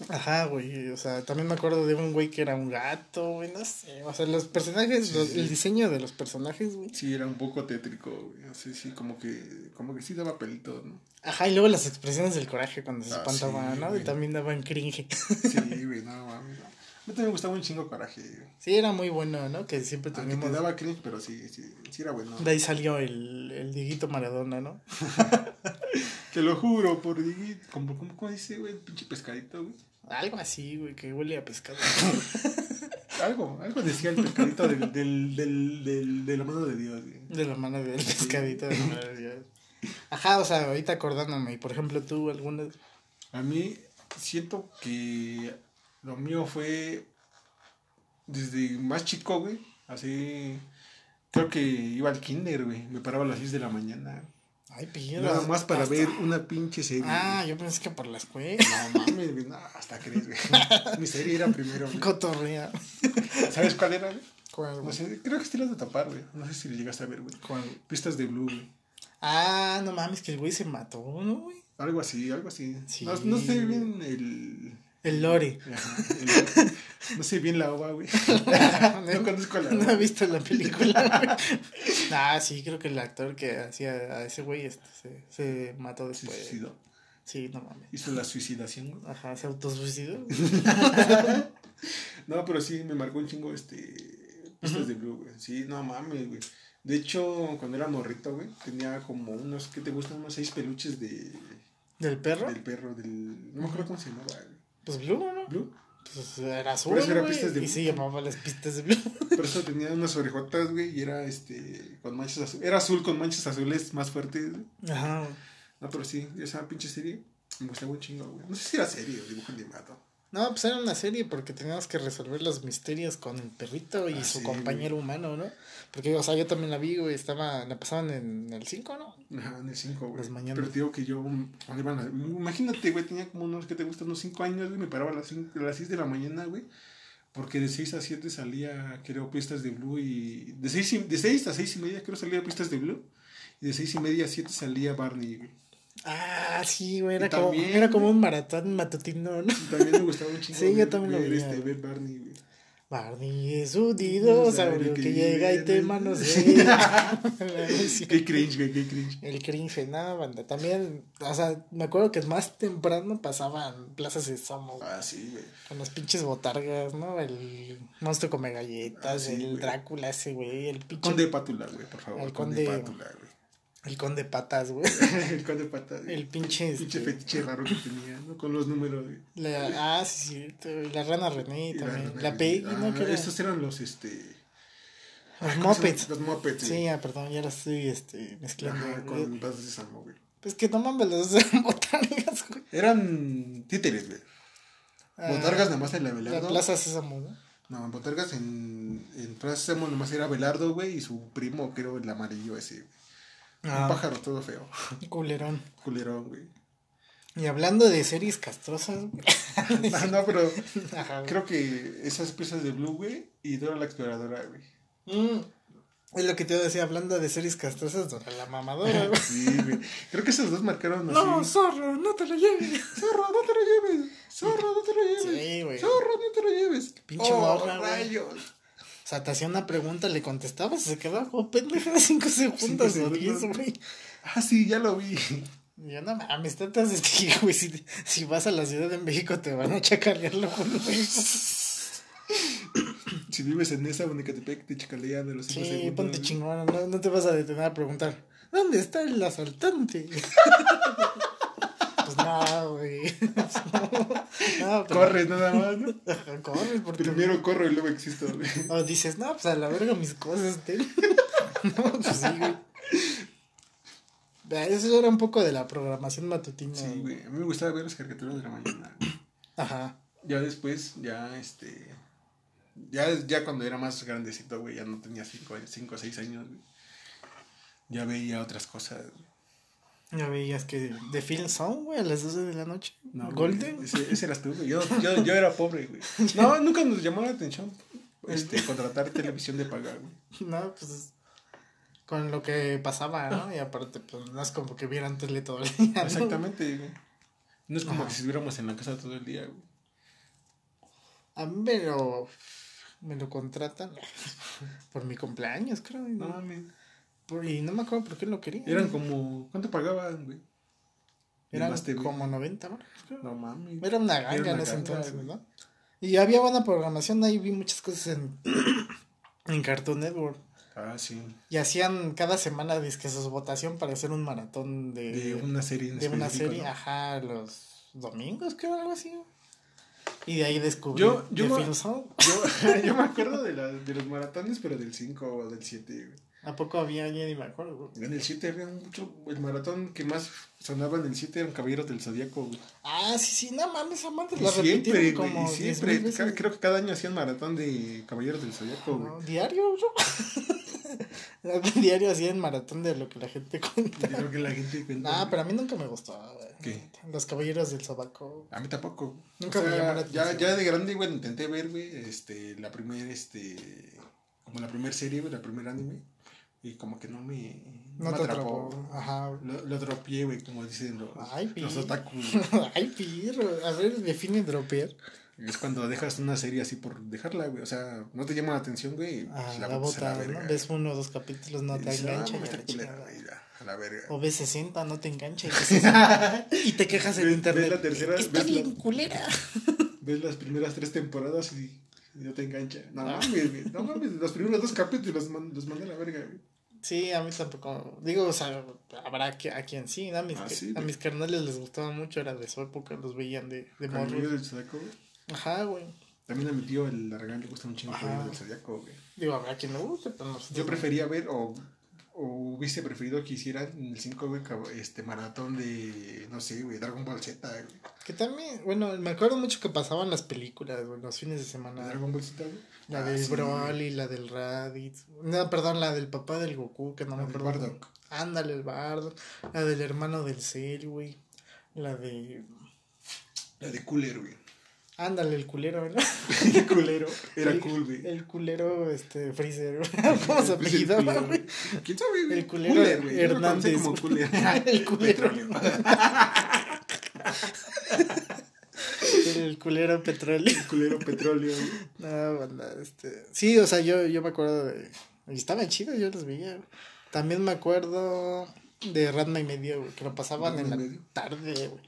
Ajá, güey. O sea, también me acuerdo de un güey que era un gato, güey, no sé. O sea, los personajes, el diseño de los personajes, güey. Sí, era un poco tétrico, güey. Así, sí, como que, como que sí daba pelito, ¿no? Ajá, y luego las expresiones del coraje cuando se ah, espantaba, ¿no? Y también daban cringe. Sí, güey, no mames. A mí también me gustaba un chingo coraje. Sí, era muy bueno, ¿no? Que siempre teníamos... te daba cringe, pero sí, sí, sí era bueno. De ahí salió el, el Diguito Maradona, ¿no? Te lo juro, por Diguito. ¿Cómo, cómo, cómo dice, güey? Pinche pescadito, güey. Algo así, güey, que huele a pescado. algo, algo decía el pescadito del, del, del, del, de la mano de Dios, güey. De la mano del pescadito de la mano de Dios. Ajá, o sea, ahorita acordándome, por ejemplo, tú, algunas. A mí siento que lo mío fue desde más chico, güey. Así, creo que iba al kinder, güey. Me paraba a las 6 de la mañana. Ay, piedra. Nada más para ver una pinche serie. Ah, yo pensé que por la escuela. No mames, güey. No, hasta crees, güey. Mi serie era primero, güey. Cotorrea. ¿Sabes cuál era, güey? ¿Cuál, No sé, creo que estilas de tapar, güey. No sé si le llegaste a ver, güey. ¿Cuál? Pistas de Blue, güey. Ah, no mames, que el güey se mató, ¿no, güey? Algo así, algo así. Sí. No, no sé bien el el lore. No sé bien la ova, güey. no, conozco la No he visto la película. ah, sí, creo que el actor que hacía a ese güey este, se, se mató después. Sí, Sí, no mames. Hizo la suicidación, güey. Ajá, se autosuicidó. no, pero sí, me marcó un chingo este. Pistas de Blue, güey. Sí, no mames, güey. De hecho, cuando era morrito, güey, tenía como unos, ¿qué te gustan? Unos seis peluches de. ¿Del perro? Del perro, del. No me acuerdo cómo se llamaba, güey. Pues Blue, ¿no? Blue. Pues era azul. Por eso era pistas de Blue. Y sí, llamaba las pistas de Blue. Por eso tenía unas orejotas, güey, y era este. con manchas azules. Era azul con manchas azules más fuertes, güey. Ajá. No, pero sí, esa pinche serie me gustaba un chingo, güey. No sé si era serie o dibujo animado. No, pues era una serie porque teníamos que resolver los misterios con el perrito y ah, su compañero humano, ¿no? Porque, o sea, yo también la vi, güey, estaba, la pasaban en el 5, ¿no? Ajá, en el 5, güey. Las mañanas. Pero digo que yo, imagínate, güey, tenía como unos, que te gustan? Unos 5 años, güey, me paraba a las, 5, a las 6 de la mañana, güey. Porque de 6 a 7 salía, creo, pistas de Blue y... De 6, de 6 a 6 y media, creo, salía pistas de Blue. Y de 6 y media a 7 salía Barney, güey. Ah, sí, güey, era, como, era como un maratón matutino, ¿no? También me gustaba un chingo. sí, yo también ver, lo vi. Este, ver Barney, güey. Barney es un dinosaurio que, que llega y te manosea. qué cringe, güey, qué cringe. El cringe, nada, banda. También, o sea, me acuerdo que más temprano pasaban plazas de Somo. Ah, sí, güey. Con las pinches botargas, ¿no? El monstruo come galletas, ah, el Drácula ese, güey. El pinche. Conde de Pátula, güey, por favor. El conde, conde Pátula, güey. El conde patas, güey. el conde patas. El pinche. El pinche este, fetiche raro que tenía, ¿no? Con los números, güey. La, ah, sí, sí. La rana René también. La, Peggy, ¿no? Ah, estos eran los, este. Los Muppets. Los Muppets, sí. ah, perdón, ya las estoy, este, mezclando. Ajá, con Paz de Salmo, güey. Pues que no mames, los eran botargas, güey. Eran títeres, güey. Ah, botargas nada más en la Belardo. La Plaza Sésamo, ¿no? No, botargas en, en Plaza Sésamo nomás era Belardo, güey, y su primo, creo, el amarillo ese, güey. Un ah. pájaro todo feo. Culerón. Culerón, güey. Y hablando de series castrosas, no, no, pero creo que esas piezas de Blue, güey, y Dora la exploradora, güey. Mm, es lo que te decía, hablando de series castrosas, Dora la mamadora, güey. sí, güey. Creo que esos dos marcaron así. No, zorro, no te lo lleves. Zorro, no te lo lleves. Zorro, no te lo lleves. Sí, güey. Zorro, no te lo lleves. Pinche oh, rayos sea, te hacía una pregunta, le contestabas y se quedaba como pendeja cinco segundos o diez, güey. Ah, sí, ya lo vi. Ya no mames, tantas de ti, güey. Si, si, vas a la Ciudad de México te van a chacalearlo güey. Si vives en esa Unicatepec, te chacalean de los cinco sí, segundos. Sí, ponte chingón, no, no te vas a detener a preguntar, ¿dónde está el asaltante? Pues no, güey. No, Corres nada más, ¿no? Corres porque... Primero corro y luego existo, güey. O dices, no, pues a la verga mis cosas, te... No, pues sí, güey. Eso era un poco de la programación matutina. Sí, güey. A mí me gustaba ver las caricaturas de la mañana. Ajá. Ya después, ya este. Ya, ya cuando era más grandecito, güey, ya no tenía 5 o 6 años, güey. Ya veía otras cosas, güey. Ya veías que de Film Zone, güey, a las 12 de la noche. No, Golden. ese, ese, eras tú, güey. Yo, yo, yo era pobre, güey. No, nunca nos llamó la atención este, contratar televisión de pagar, güey. No, pues con lo que pasaba, ¿no? Y aparte, pues no es como que vieran tele todo el día. Exactamente, güey. No es como que si estuviéramos en la casa todo el día, güey. A mí me lo, me lo contratan por mi cumpleaños, creo. No mames. Y no me acuerdo por qué lo quería. Eran como. ¿Cuánto pagaban, güey? Eran como 90 No mames. Era una ganga en ese entonces, ¿no? Y había buena programación, ahí vi muchas cosas en, en Cartoon Network. Ah, sí. Y hacían cada semana disque su votación para hacer un maratón de. De una serie. de una serie, ajá, los domingos, creo, algo así. Y de ahí descubrí yo, yo, me, yo, yo, me acuerdo de, la, de los maratones, pero del 5 o del 7, güey. ¿A poco había alguien y me acuerdo, En el 7 había mucho. El maratón que más sonaba en el 7 eran Caballeros del Zodíaco, güey. Ah, sí, sí, no mames, amantes. La siempre, como siempre. creo que cada año hacían maratón de Caballeros del Zodíaco, güey. ¿Diario, yo? Diario hacían maratón de lo que la gente cuenta. De lo que la gente cuenta. Ah, pero a mí nunca me gustó, güey. ¿Qué? Los Caballeros del Zodíaco. A mí tampoco. Nunca me llamaron ya, ya de grande, güey, intenté ver, güey, este, la primera, este. Como la primera serie, güey, la primera anime y como que no me, no, me atrapó. Ajá. Lo, lo dropeé, güey, como dicen los, Ay, los otaku. Ay, pirro. A ver, define dropear. Es cuando dejas una serie así por dejarla, güey. O sea, no te llama la atención, güey. Ah, la, bota, ¿no? Ves uno o dos capítulos, no te engancha. Ah, a la verga. O B60, no te engancha. Y, te quejas en internet. Ves la tercera, Está ves bien la- culera. Ves las primeras tres temporadas y, y no te engancha. No Ah. mames. No mames. Los primeros dos capítulos los mandé a la verga, güey. Sí, a mí tampoco. Digo, o sea, habrá que, a quien sí. ¿no? A mis, Ah, sí, a mis carnales les gustaba mucho, era de su época, los veían de, de video del Zodiaco, güey. Ajá, güey. También a mi tío, el Aragán, le gusta un chingo el del Zodiaco, güey. Digo, habrá quien le guste, pero no sé. Yo prefería ver o, o hubiese preferido que hicieran el 5, güey, este maratón de, no sé, güey, Dragon Ball Z, güey. Que también, bueno, me acuerdo mucho que pasaban las películas, güey, los fines de semana. Dragon Ball Z, güey. La Ah, del sí, Broly, la del Raditz. No, perdón, la del papá del Goku, que no La me acuerdo. Bardock. Ándale, el Bardock. La del hermano del Cell, güey. La de. La de Cooler, güey. Ándale, el culero, ¿no? El culero. Era El- cool, güey. El culero, este, Freezer. ¿Cómo se apellidaba, culero, güey? ¿Quién sabe, güey? El culero Cooler, güey. Yo lo Hernández, como. Cooler. El culero. Petróleo. El culero petróleo. El culero petróleo. No, banda, este. Sí, o sea, yo, yo me acuerdo de. Y estaban chidos, yo los veía. También me acuerdo de Ratma y medio, güey, que lo pasaban en la medio. tarde, güey.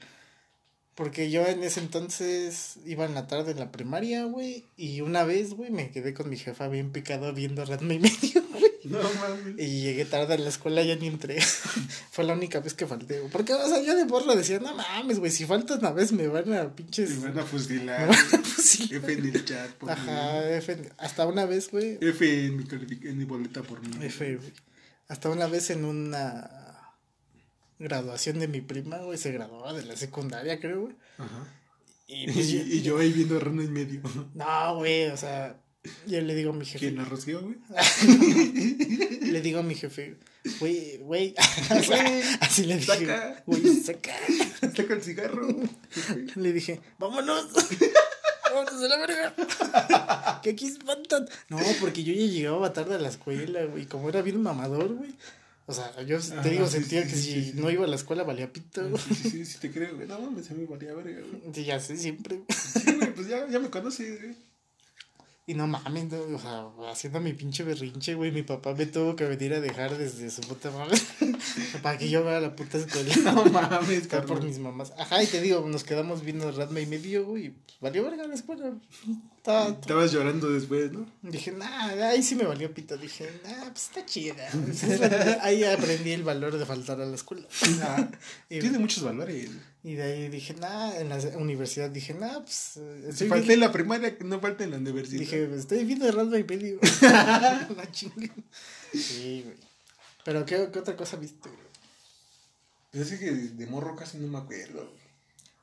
Porque yo en ese entonces iba en la tarde en la primaria, güey. Y una vez, güey, me quedé con mi jefa bien picado viendo Ratma y medio, güey. No mames. Y llegué tarde a la escuela, ya ni entré. Fue la única vez que falté, güey. Porque, o sea, yo de borra decía, no mames, güey, si falta una vez me van a pinches. Me van a Me fusilar. van a fusilar. F en el chat por Ajá, mí. F. Hasta una vez, güey. F en mi, en mi boleta por mí. F, güey. Hasta una vez en una graduación de mi prima, güey, se graduaba de la secundaria, creo, güey. Ajá. Y pues yo- y yo ahí viendo Rana y medio. No, güey, o sea, yo le digo a mi jefe. ¿Quién la güey? Le digo a mi jefe, güey, güey. O sea, Güey, así le dije, güey, saca. Saca el cigarro. Le dije, vámonos. Vámonos a la verga. que aquí espantan. No, porque yo ya llegaba tarde a la escuela, güey. Como era bien mamador, güey. O sea, yo te digo, sí, sentía sí, que sí, si no iba a la escuela valía pito. Sí, sí, sí, sí, te creo, güey. No mames, a mí me valía verga, güey. Sí, ya sé, siempre. Sí, güey, pues ya, ya me conoces, güey. Y no mames, no, o sea, haciendo mi pinche berrinche, güey. Mi papá me tuvo que venir a dejar desde su puta madre. para que yo vaya a la puta escuela. No mames, Está por cabrón. mis mamás. Ajá, y te digo, nos quedamos viendo Ratma y medio, güey. y, Pues valió verga la escuela. Estaba, Estabas llorando después, ¿no? Dije, nah, ahí sí me valió pito. Dije, nah, pues está chida. ahí aprendí el valor de faltar a la escuela. y, Tiene muchos valores. Y de ahí dije, nah, en la universidad dije, nah, pues. eh, Si estoy falté en la primaria, no falta en la universidad. Dije, estoy viendo Ratma y medio. la chingue. Sí, güey. Pero, ¿qué, qué otra cosa viste, güey? Pues es que de, de morro casi no me acuerdo. güey.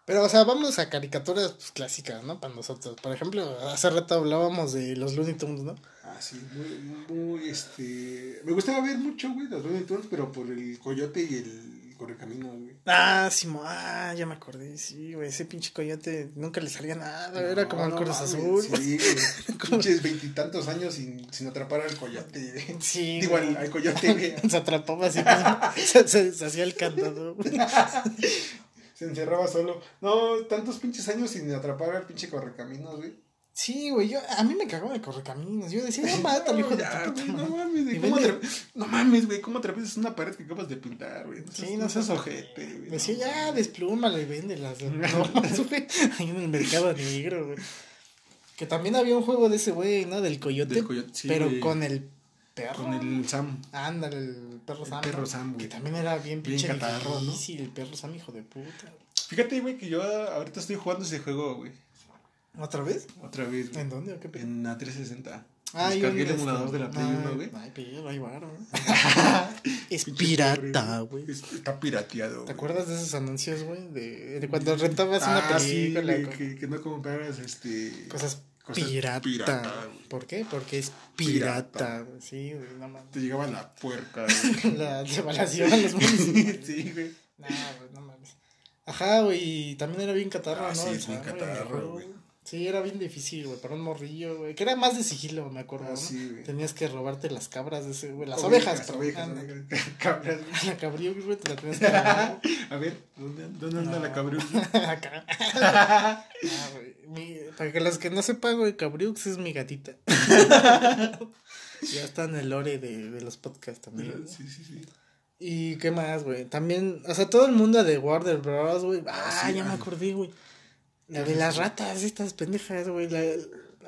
Pero, o sea, vamos a caricaturas pues, clásicas, ¿no? Para nosotros. Por ejemplo, hace rato hablábamos de los Looney Tunes, ¿no? Ah, sí, muy, muy, este... Me gustaba ver mucho, güey, los Looney Tunes, pero por el coyote y el correcaminos, güey. Ah, Simo, ah, ya me acordé, sí, güey, ese pinche coyote nunca le salía nada, era como el No, Cruz no Azul. Sí, güey. Pinches veintitantos años sin, sin atrapar al coyote. güey. Sí, Digo, al, al coyote, güey. Se atrapaba así, se, se- se hacía el candado. güey. Se encerraba solo. No, tantos pinches años sin atrapar al pinche correcaminos, güey. Sí, güey, yo, a mí me cagaba el correcaminos, yo decía, no, mátalo, hijo de puta no madre". mames, güey. ¿Cómo No mames, güey. ¿Cómo atrapas una pared que acabas de pintar, güey? No Sí, seas, no no seas ojete, güey. Decía, ya, mames. desplúmala y véndelas. Güey, ahí en el mercado negro, güey. Que también había un juego de ese güey, ¿no? Del coyote. Del coyote, sí, pero güey. con el perro. Con el Sam. Ándale, el perro El Sam. perro ¿no? Sam, Que güey. también era bien Bien pinche catarro, ¿no? difícil, el perro Sam, hijo de puta. Fíjate, güey, que yo ahorita estoy jugando ese juego, güey. ¿Otra vez? Otra vez, güey. ¿En dónde o qué pedo? En la 360. Ah, Descargué el emulador de la Play 1, güey. Ay, pero varo, ¿no? es pirata, güey. Es- Está pirateado. ¿Te acuerdas de esos anuncios, güey? De, de cuando rentabas una Ah, sí, película. güey, con que, que no compraras este. Cosas cosas pirata. pirata, güey. ¿Por qué? Porque es Pirata. pirata. güey. Sí, güey, no mames. Te llegaba la puerca, güey. La separación a los municipios. sí, güey. Nah, güey, no mames. Ajá, güey, también era bien catarro, Ah, ¿no? sí, es bien catarro, güey. Sí, era bien difícil, güey, para un morrillo, güey. Que era más de sigilo, me acuerdo, Ah, ¿no? sí. Tenías que robarte las cabras de ese, güey. Las ovejas, Las ovejas, ovejas. Cabras. La cabrío, güey, te la tenías que robar. A ver, ¿dónde, dónde anda No. la cabrón? Acá. Ah, güey. Mi- para que los que no sepan, güey, Cabriux es mi gatita. ya está en el lore de, de los podcasts también. Sí, sí, sí. ¿Y qué más, güey? También, o sea, todo el mundo de Warner Bros, güey. Ah, ya me acordé, güey. La de las ratas, estas pendejas, güey. La,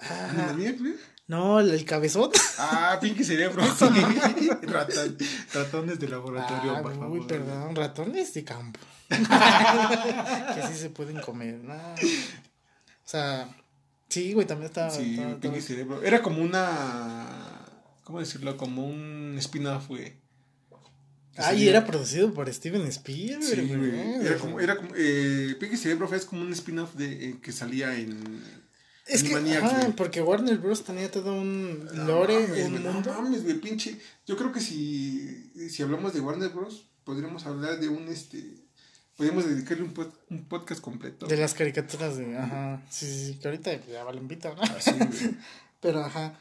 ah, güey? No, el cabezón. Ah, Pinky Cerebro. Ratan, ratones de laboratorio, ah, por favor. Uy, perdón, ratones de campo. que sí se pueden comer, ¿no? O sea, sí, güey, también estaba. Sí, Pinky Cerebro. Era como una. ¿Cómo decirlo? Como un spin-off, güey. Ah, y era producido por Steven Spielberg. Sí, güey. Era como, era como, eh, Pinky Cerebro es como un spin-off de eh, que salía en es que, ajá, porque Warner Bros. tenía todo un lore, mames, un mundo. No mames, güey, pinche. Yo creo que si, si hablamos de Warner Bros., podríamos hablar de un, este, podríamos dedicarle un, un podcast completo. De las caricaturas de, ajá, sí, sí, sí, que ahorita ya valen pita, ¿no? Así, ah, güey. Pero, ajá,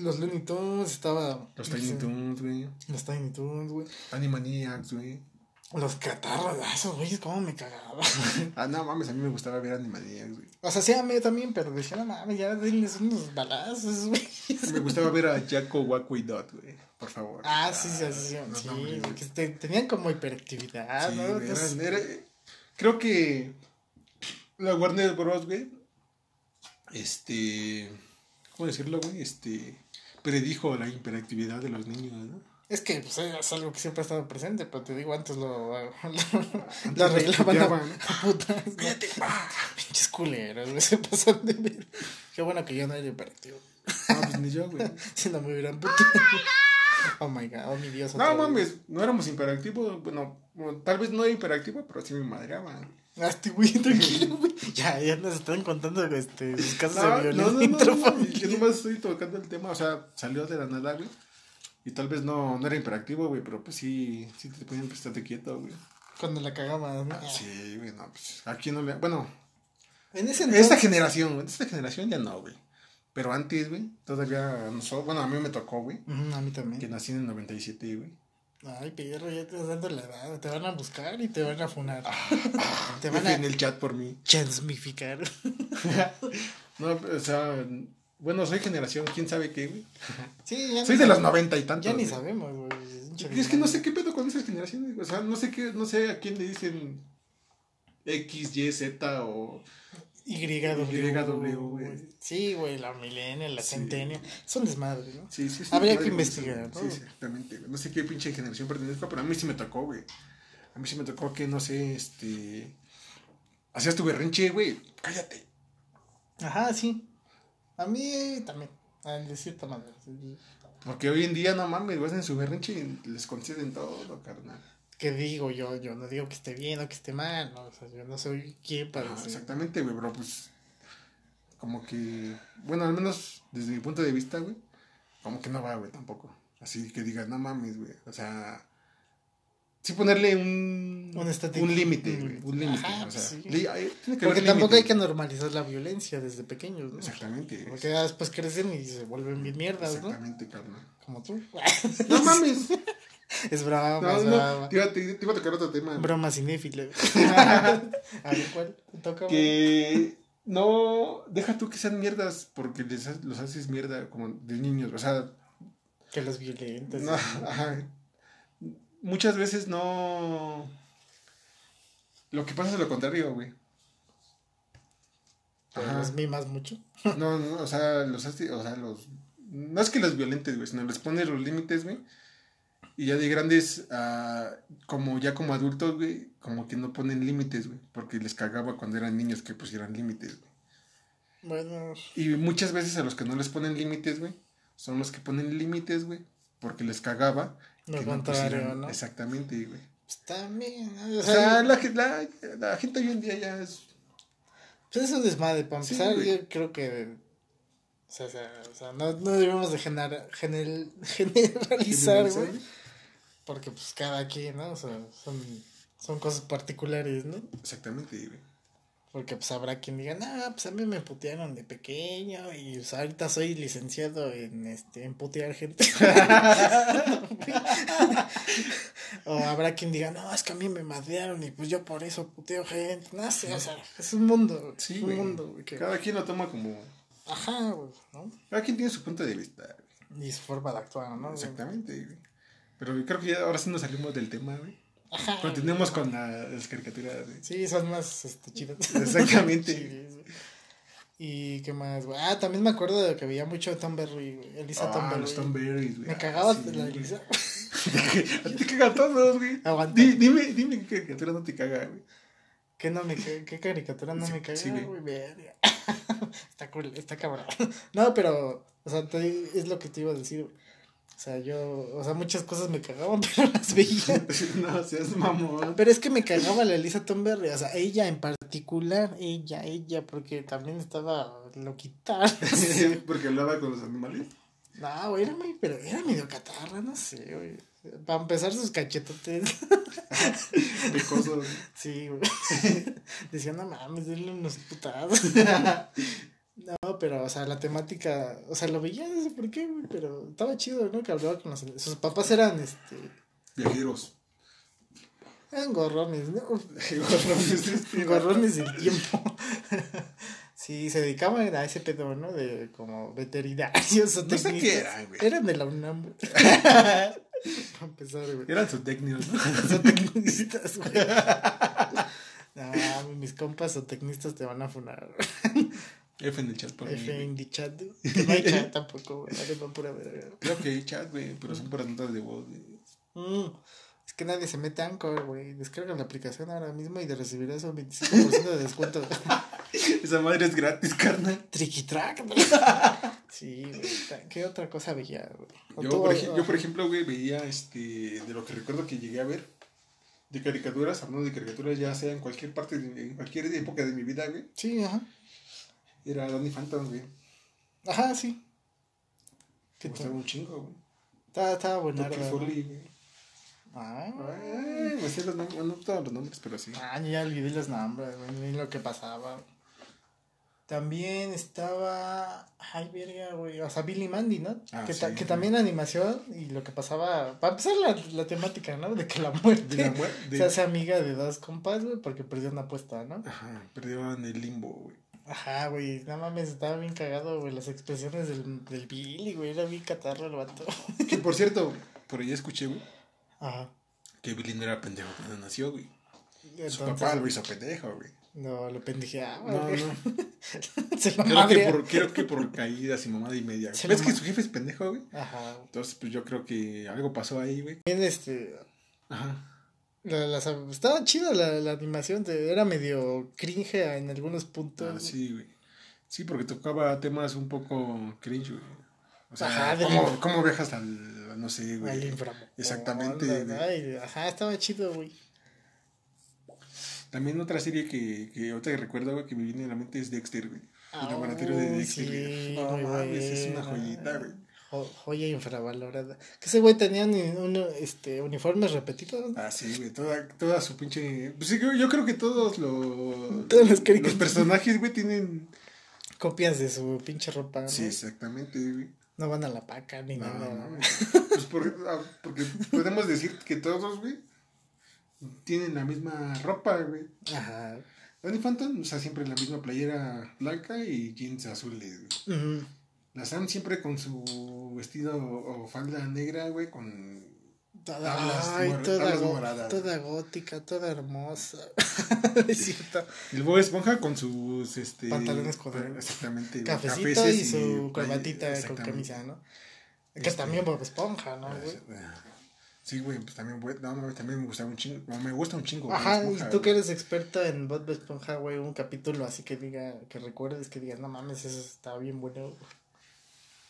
los Looney Tunes estaba... Los Tiny Toons, güey. Los Tiny Toons, güey. Animaniacs, güey. Los catarros, esos güeyes, cómo me cagaba. ah, no mames, a mí me gustaba ver Animaniacs, güey. O sea, sí, a mí también, pero decía, no mames, ya denles unos balazos, güey. Me gustaba ver a Jaco, Waco y Dot, güey. Por favor. Ah, sí, sí, sí. sí, sí que tenían como hiperactividad, ¿no? creo que la Warner Bros, güey, este, ¿cómo decirlo, güey? Este, predijo la hiperactividad de los niños, ¿no? Es que pues, es algo que siempre ha estado presente, pero te digo, antes lo, lo, lo arreglaban a putas. Pinches culeros, güey, se pasan de ver. Qué bueno que yo no era hiperactivo. No, pues ni yo, güey. si no me hubieran puto. Oh my god, oh mi Dios. No mames, no éramos hiperactivos. Bueno, tal vez no era hiperactivo, pero sí me madreaban. Ah, este güey, tranquilo, güey. Ya, ya nos están contando este, sus casos de violencia. No, no, no, yo nomás estoy tocando el tema, o sea, salió de la nada, güey. Y tal vez no, no era imperactivo, güey, pero pues sí, sí te ponían pues, estarte quieto, güey. Cuando la cagaba, ¿no? Sí, güey, no, pues aquí no le. Bueno, en ese entonces... esta generación, güey, esta generación ya no, güey. Pero antes, güey, todavía nosotros, bueno, a mí me tocó, güey. a mí también. Que nací en el 97, güey. Ay, perro, ya te estás dando la edad. Te van a buscar y te van a funar. Ah, te van a. en el chat por mí. Transmificar. no, o sea bueno, soy generación, quién sabe qué, güey. Sí, ya Soy de los noventa y tantos. Ya ni sabemos, güey. Es que no sé qué pedo con esas generaciones, O sea, no sé qué, no sé a quién le dicen X, Y, Z o. YW. güey. Sí, güey, la milenia, la centenia. Son desmadres, ¿no? Sí, sí, sí. Habría que investigar, ¿no? Sí, exactamente, No sé qué pinche generación pertenezco, pero a mí sí me tocó, güey. A mí sí me tocó que, no sé, este. Hacías tu berrinche, güey. Cállate. Ajá, sí. A mí también, de cierta manera. Porque hoy en día, no mames, vas en su berrinche y les conceden todo, carnal. ¿Qué digo yo? Yo no digo que esté bien o que esté mal, ¿no? O sea, yo no soy quien para decir. Exactamente, güey, pero pues. Como que. Bueno, al menos desde mi punto de vista, güey. Como que no va, güey, tampoco. Así que digas, no mames, güey. O sea sí ponerle un, un, límite, un límite. O sea, Porque tampoco hay que normalizar la violencia desde pequeños, ¿no? Exactamente. Porque después crecen y se vuelven bien mierdas, ¿no? Exactamente, carnal. Como tú. no mames. Es brava, no, es no, Te, iba, te, iba a tocar otro tema. Broma cinéfila. a ver, ¿cuál? ¿Te toca? Que no, deja tú que sean mierdas porque les, los haces mierda como de niños, o sea... Que los violentos. No, ajá muchas veces no... Lo que pasa es lo contrario, güey. ¿Los mimas mucho? no, no, o sea, los, o sea, los... No es que los violentes, güey, sino les pones los límites, güey. Y ya de grandes, uh, como ya como adultos, güey, como que no ponen límites, güey. Porque les cagaba cuando eran niños que pusieran límites, güey. Bueno. Y muchas veces a los que no les ponen límites, güey, son los que ponen límites, güey, porque les cagaba lo contrario, ¿no? Exactamente, güey. Pues también. O sea, la, la, la, gente hoy en día ya es. Pues es un desmadre. Para empezar, yo creo que. O sea, o sea, no, no, debemos de generar, generalizar, güey. Porque, pues, cada quien, ¿no? O sea, son, son cosas particulares, ¿no? Exactamente, güey. Porque pues habrá quien diga, no, pues a mí me putearon de pequeño y pues, ahorita soy licenciado en este en putear gente. o habrá quien diga, no, es que a mí me madrearon y pues yo por eso puteo gente. No sé, o sea, es un mundo. Sí, un mundo. Cada quien lo toma como. Ajá, ¿no? Cada quien tiene su punto de vista. Y su forma de actuar, ¿no? Exactamente, Pero creo que ya ahora sí nos salimos del tema, güey. Ajá. Continuemos con las caricaturas, güey. Sí, son más este, chidas. Exactamente. ¿Y qué más, güey? Ah, también me acuerdo de que veía mucho Tom Berry, güey. Elisa ah, Tom Berry. los Tom Berry, güey. Me cagaba ah, la Elisa. te caga todos, güey. Aguanta. Dime, dime qué caricatura no te caga, güey. ¿Qué, no me, qué caricatura no me caga, sí, güey? está cool, está cabrón. No, pero, o sea, es lo que te iba a decir, güey. O sea, yo, o sea, muchas cosas me cagaban, pero las veía. no, seas mamón. Pero es que me cagaba la Elisa Tomberry, o sea, ella en particular, ella, ella, porque también estaba loquita. porque hablaba con los animales. No, güey, era muy, pero era medio catarra, no sé, güey. Para empezar sus cachetotes. Pecosos. Sí, güey. Decía, no mames, denle unos putados. No, pero, o sea, la temática, o sea, lo veía, no sé por qué, güey, pero estaba chido, ¿no? Que hablaba con los... Sus papás eran, este... Viajeros. Eran gorrones, ¿no? gorrones, gorrones del tiempo. sí, se dedicaban a ese pedo, ¿no? De como veterinarios o no sé qué eran, güey. Eran de la UNAM. Para empezar, güey. Eran zootecnios, ¿no? zootecnistas, güey. No, mis compas o tecnistas te van a funar. F en el chat por F en el chat. No hay chat tampoco, güey. Pura verga. Creo que hay chat, güey, pero son puras notas de voz, güey. Mm, es que nadie se mete a Anchor, güey. Descarga la aplicación ahora mismo y te recibirás un 25% de descuento. Esa madre es gratis, carnal. Tricky track, güey. sí, güey. ¿Qué otra cosa veía, güey? Yo, por, yo, por ejemplo, güey, veía este. De lo que recuerdo que llegué a ver. De caricaturas, hablando de caricaturas, ya sea en cualquier parte, en cualquier época de mi vida, güey. Sí, ajá. Era Danny Phantom, güey. Ajá, sí. Que estaba un chingo, güey. Estaba, estaba bueno. güey. Ah. Ay, me sé los nombres, no todos los nombres, pero sí. Ah, ya olvidé los nombres, güey, ni lo que pasaba. También estaba. Ay, verga, güey. O sea, Billy Mandy, ¿no? Ah, que, que también animación y lo que pasaba. Para empezar la, la temática, ¿no? De que la muerte. De la muerte. Se hace amiga de dos compas, güey, porque perdió una apuesta, ¿no? Ajá, perdió en el limbo, güey. Ajá, güey, no mames, estaba bien cagado, güey, las expresiones del, del Billy, güey, era bien catarro el vato. Que por cierto, por ahí escuché, güey. Ajá. Que Billy no era pendejo cuando nació, güey. Su papá lo hizo pendejo, güey. No, lo pendejeaba. No, güey. no. Se lo creo, que por, creo que por caídas y mamada y media. ¿Ves que su jefe es pendejo, güey? Ajá. Entonces, pues yo creo que algo pasó ahí, güey. Bien, este. Ajá. La, estaba chida la, la animación, era medio cringe en algunos puntos. Ah, sí, güey. Sí, porque tocaba temas un poco cringe, güey. O sea, ajá, ¿cómo, ¿cómo, viajas al, no sé, güey? Al inframundo. Exactamente. ajá, estaba chido, güey. También otra serie que, que ahorita recuerdo, güey, que me viene a la mente es Dexter, güey. el laboratorio de Dexter, sí, No mames, es una joyita, güey joya infravalorada. Que ese güey tenía un, este, uniformes repetidos. Ah, sí, güey, toda, toda su pinche... Pues sí, yo creo que todos, los, todos los, los personajes, güey, tienen... Copias de su pinche ropa. ¿no? Sí, exactamente, güey. No van a la paca ni nada. No, pues por, ah, porque podemos decir que todos, güey, tienen la misma ropa, güey. Ajá. Danny Phantom, o sea, siempre la misma playera blanca y jeans azules, güey. La Sam siempre con su vestido o falda negra, güey, con toda, ay, toda, toda gótica, toda hermosa. es cierto. El Bob Esponja con sus este pantalones cuadrados. Exactamente. Cafecito y su corbatita con camisa, ¿no? Que es este, también Bob Esponja, ¿no, güey? Sí, güey, pues también, güey, no, también me gusta un chingo, me gusta un chingo. Ajá, y tú que eres experta en Bob Esponja, güey, un capítulo así que diga, que recuerdes, que digas, no mames, eso está bien bueno,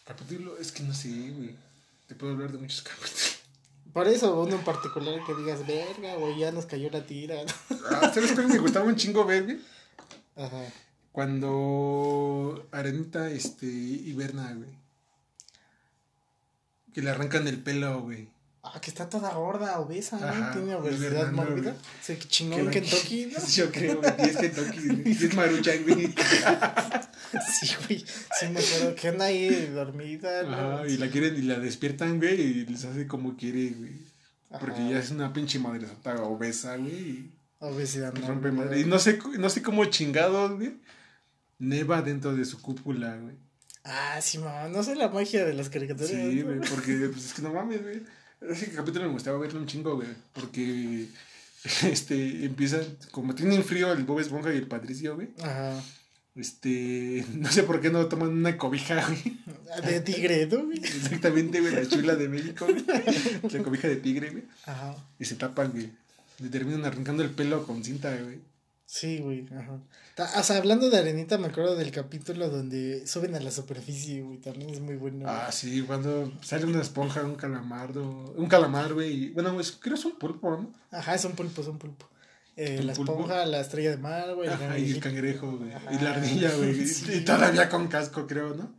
Capítulo, es que no sé, güey. Te puedo hablar de muchos capítulos. Por eso, uno en particular que digas, verga, güey, ya nos cayó la tira. Ah, ¿sabes qué me gustaba un chingo ver, güey? Ajá. Cuando Arenita, este, hiberna, güey. Que le arrancan el pelo, güey. Ah, que está toda gorda, obesa, ¿no? Tiene obesidad mórbida. Se chingó en Kentucky, ¿no? Yo creo, güey. es Kentucky, es Maruchan, güey. sí, güey. Sí me acuerdo que anda ahí dormida, ¿no? y la quieren y la despiertan, güey, y les hace como quiere, güey. Porque ya es una pinche madre santa obesa, güey. Obesidad mórbida. Y no sé, no sé cómo chingados, güey. Neva dentro de su cúpula, güey. Ah, sí, mamá. No sé la magia de las caricaturas. Sí, güey, porque pues es que no mames, güey. Ese capítulo me gustaba verlo un chingo, güey. Porque este empiezan, como tienen frío el Bob Esponja y el Patricio, güey. Ajá. Este, no sé por qué no toman una cobija, güey. De tigre, ¿no, güey? Exactamente, güey, la chula de México, güey. La cobija de tigre, güey. Ajá. Y se tapan, güey. Le terminan arrancando el pelo con cinta, güey. Sí, güey, ajá. O sea, hablando de arenita, me acuerdo del capítulo donde suben a la superficie, güey, también es muy bueno. Ah, sí, cuando sale una esponja, un calamardo, un calamar, güey, bueno, pues, creo que es un pulpo, ¿no? Ajá, es un pulpo, es un pulpo. Eh, la esponja, la estrella de mar, güey. y el cangrejo, güey. Y la ardilla, güey. Y todavía con casco, creo, ¿no?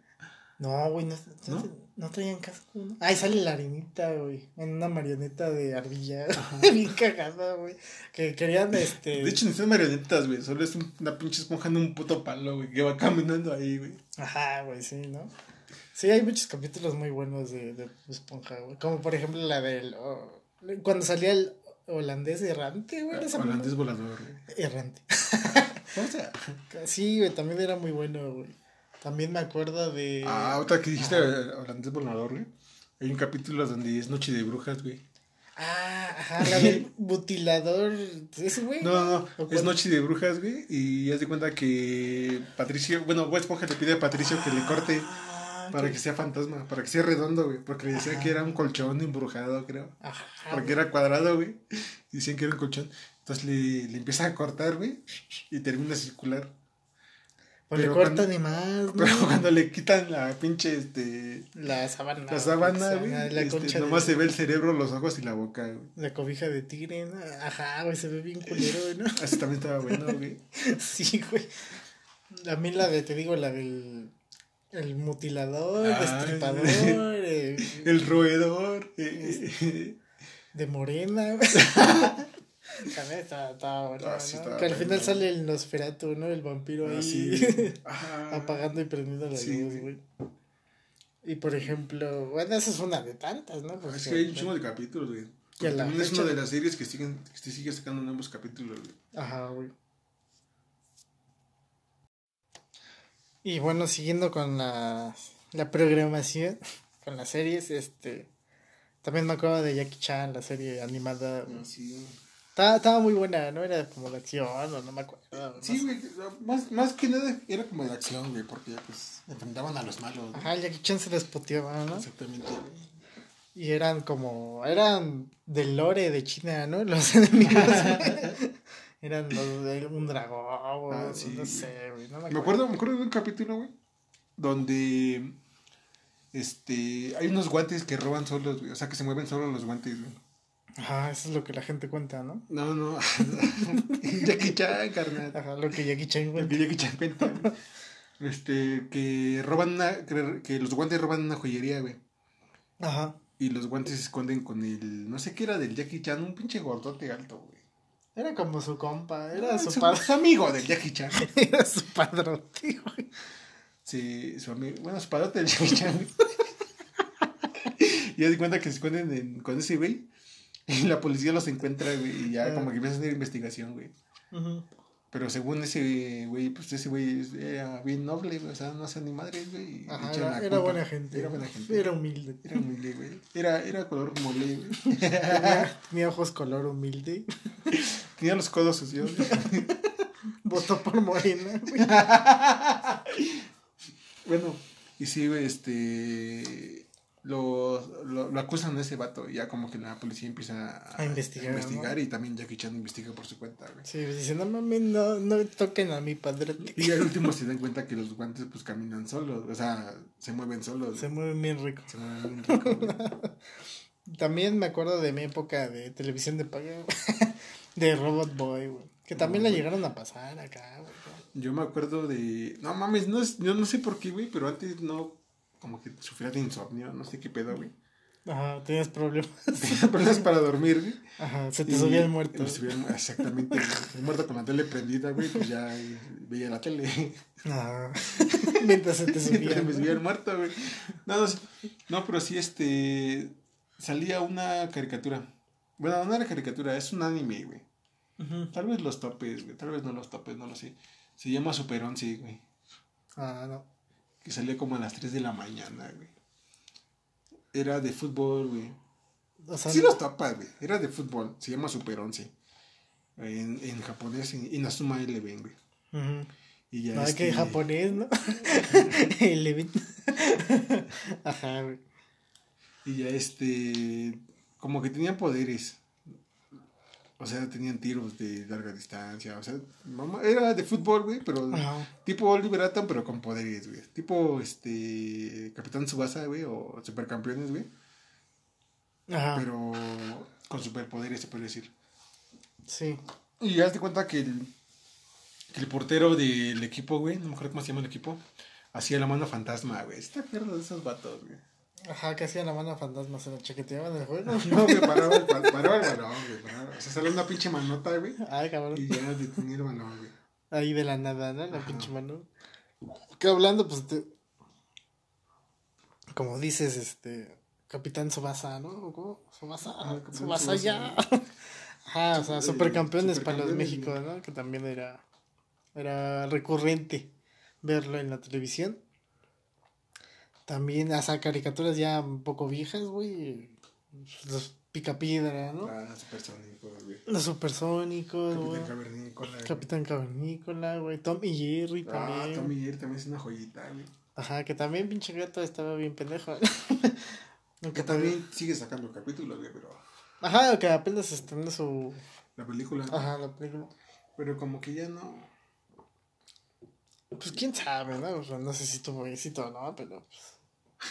No, güey, no, no, ¿No? Traían casco, ¿no? Ahí sale la arenita, güey. En una marioneta de ardilla. Bien cagada, güey. Que querían, este. De hecho, no son marionetas, güey. Solo es una pinche esponja en un puto palo, güey. Que va caminando ahí, güey. Ajá, güey, sí, ¿no? Sí, hay muchos capítulos muy buenos de, de esponja, güey. Como por ejemplo la del. Oh, cuando salía el holandés errante, güey. Holandés volador, güey. Errante. o sea. Sí, güey, también era muy bueno, güey. También me acuerdo de. Ah, otra que dijiste, holandés volador, güey. Hay un capítulo donde es Noche de Brujas, güey. Ah, ajá, la del mutilador. ¿Ese, güey? No, no, no. Es Noche de Brujas, güey. Y haz de cuenta que Patricio. Bueno, Bob Esponja le pide a Patricio que le corte. Ah, para que sea fantasma, para que sea redondo, güey. Porque le decía que era un colchón embrujado, creo. Ajá. Porque era cuadrado, güey. Decían que era un colchón. Entonces le, le empieza a cortar, güey. Y termina circular. Pues le cortan y más, ¿no? Pero cuando le quitan la pinche, este... La sábana. La sábana, güey. La este, nomás se ve el cerebro, los ojos y la boca, güey. La cobija de tigre, ¿no? Ajá, güey, se ve bien culero, ¿no? Así también estaba bueno, güey. sí, güey. A mí la de, te digo, la del... El mutilador, el destripador. El, el roedor. Eh, de morena, güey. También estaba, bueno, ah, que al final sale el Nosferatu, ¿no? El vampiro ah, ahí apagando y prendiendo la luz, güey. Y por ejemplo, bueno, esa es una de tantas, ¿no? es que hay un chingo de capítulos, güey. También es una de las series que siguen, que sigue sacando nuevos capítulos, güey. Ajá, güey. Y bueno, siguiendo con la, la programación, con las series, este. También me acuerdo de Jackie Chan, la serie animada. Ah, sí. Estaba, estaba muy buena, ¿no? Era como de acción, o no me acuerdo. Sí, güey, más, más que nada era como de acción, güey, porque pues enfrentaban a los malos. ¿no? Ajá, Jackie Chan se les poteaba, ¿no? Exactamente, Y eran como, eran del lore de China, ¿no? Los enemigos. eran los de un dragón, ah, sí. no sé, güey. No me, acuerdo. me, acuerdo, me acuerdo de un capítulo, güey, donde este hay unos guantes que roban solos, güey. O sea, que se mueven solos los guantes, güey. Ajá, eso es lo que la gente cuenta, ¿no? No, no. Jackie Chan, carnal. Ajá, lo que Jackie Chan cuenta. Lo que Jackie Chan cuenta. este, que roban una, que, los guantes roban una joyería, güey. Ajá. Y los guantes se esconden con el, no sé qué era del Jackie Chan, un pinche gordote alto, güey. Era como su compa, era su, su amigo del Jackie Chan. era su padrote, güey. Sí, su amigo, bueno, su padrote del Jackie Chan. y ya se cuenta que se esconden con ese güey Y la policía los encuentra, güey, y ya como que empieza a hacer investigación, güey. Pero según ese güey, pues ese güey era bien noble, güey, o sea, no hace ni madre, güey. Ajá, era, buena gente. Era buena gente. Era humilde. Era humilde, güey. Era, era color mole, güey. Tenía, ojos color humilde. Tenía los codos sucios. Votó por Morena, güey. bueno, y sí, güey, este lo, lo, acusan de ese vato y ya como que la policía empieza a, investigar, investigar y también Jackie Chan investiga por su cuenta, güey. Sí, pues dice, no mames, no, no toquen a mi padre. Y al último se dan cuenta que los guantes pues caminan solos, o sea, se mueven solos. Se mueven bien rico. Se mueven bien rico, También me acuerdo de mi época de televisión de pago, de Robot Boy, güey. Que también la llegaron a pasar acá, güey. Yo me acuerdo de... No mames, no es... yo no sé por qué, güey, pero antes no como que sufría de insomnio, no sé qué pedo, güey. Ajá, tenías problemas. Tenía problemas para dormir, güey. Ajá, se te subía el muerto. exactamente, el muerto con la tele prendida, güey, pues ya veía la tele. Ah, mientras se te subía. me subía el muerto, güey. No, no, no, pero sí, este, salía una caricatura. Bueno, no era caricatura, es un anime, güey. Tal vez los topes, güey, tal vez no los topes, no lo sé. Se llama Super 11, güey. Ah, no que salía como a las 3 de la mañana, güey. Era de fútbol, güey. O sea, sí los tapas, güey. Era de fútbol. Se llama Super 11. En, en japonés, Inazuma Eleven, güey. Y ya no, es que japonés, ¿no? Eleven. Ajá, güey. Y ya este. Como que tenían poderes. O sea, tenían tiros de larga distancia. O sea, era de fútbol, güey, pero tipo Oliver Atom, pero con poderes, güey. Tipo este Capitán Subasa, güey, o Supercampeones, güey. Ajá. Pero con superpoderes, se puede decir. Sí. Y ya te cuenta que el, que el portero del equipo, güey, no me acuerdo cómo se llama el equipo, hacía la mano fantasma, güey. Está perro de esos vatos, güey. Ajá, que hacía la mano fantasma, se lo chaqueteaban el juego. No, güey, paraba el, paraba el balón, güey. O sea, salió una pinche manota, güey. Ay, cabrón. Y ya detenía el balón, güey. Ahí de la nada, ¿no? La pinche mano. Que hablando, pues, te... como dices, este, Capitán Subasa, ¿no? ¿Cómo? Subasa, ah, ya. Ajá, o sea, supercampeones para los México, ¿no? Que también era, era recurrente verlo en la televisión. También, hasta caricaturas ya un poco viejas, güey. Los Picapiedra, ¿no? Ah, supersónicos, güey. Los supersónicos, güey. Capitán Cavernícola. Capitán Cavernícola, güey. Tom y Jerry ah, también. Ah, Tom y Jerry también es una joyita, güey. Ajá, que también pinche gato estaba bien pendejo. que también sigue sacando capítulos, güey, pero... Ajá, que apenas estrenó su... La película. Ajá, la película. Pero como que ya no... Pues quién sabe, ¿no? O sea, no sé si tuvo éxito o no, pero... Pues...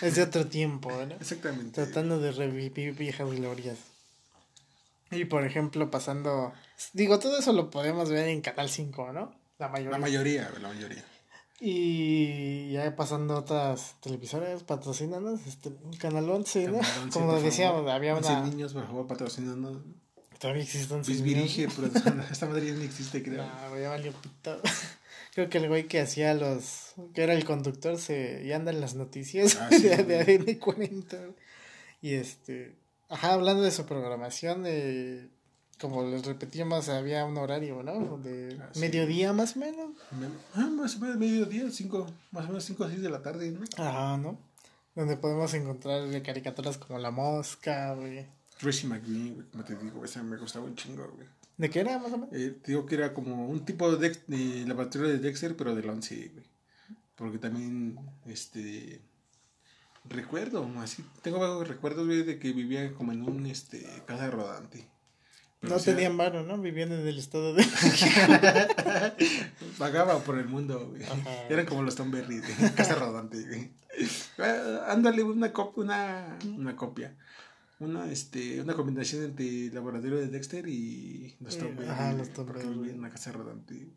Es de otro tiempo, ¿no? Exactamente. Tratando de revivir viejas glorias. Y por ejemplo, pasando. Digo, todo eso lo podemos ver en Canal 5, ¿no? La mayoría. La mayoría, la mayoría. Y ya pasando otras televisoras patrocinándonos, este, Canal 11, ¿no? 11, Como decíamos, había una. niños, por favor, patrocinando. Todavía existen Luis Virige, pero esta madre ya no existe, creo. No, ya valió pito. Creo que el güey que hacía los. que era el conductor se. ya anda en las noticias ah, de, ADN 40. Y este. Ajá, hablando de su programación, de como les repetíamos, había un horario, ¿no? De ah, mediodía más o menos. Ah, más o menos mediodía, cinco, más o menos 5 o 6 de la tarde, ¿no? Ajá, ¿no? Donde podemos encontrar caricaturas como La Mosca, güey. Tracy McGreen, güey, como te digo, esa me gustaba un chingo, güey. ¿De qué era más o menos? Eh, digo que era como un tipo de, de laboratorio de Dexter, pero del 11, güey. Porque también, este. Recuerdo, así. Tengo vagos recuerdos, güey, de que vivía como en un este, casa rodante. no tenían mano, ¿no? Vivían en el estado de. Pagaba por el mundo, güey. Eran como los Tom Berry, de casa rodante, güey. Ah, ándale, una, una, una copia una este una combinación entre laboratorio de Dexter y los Tom eh, Ajá, los Tom en una casa rodante.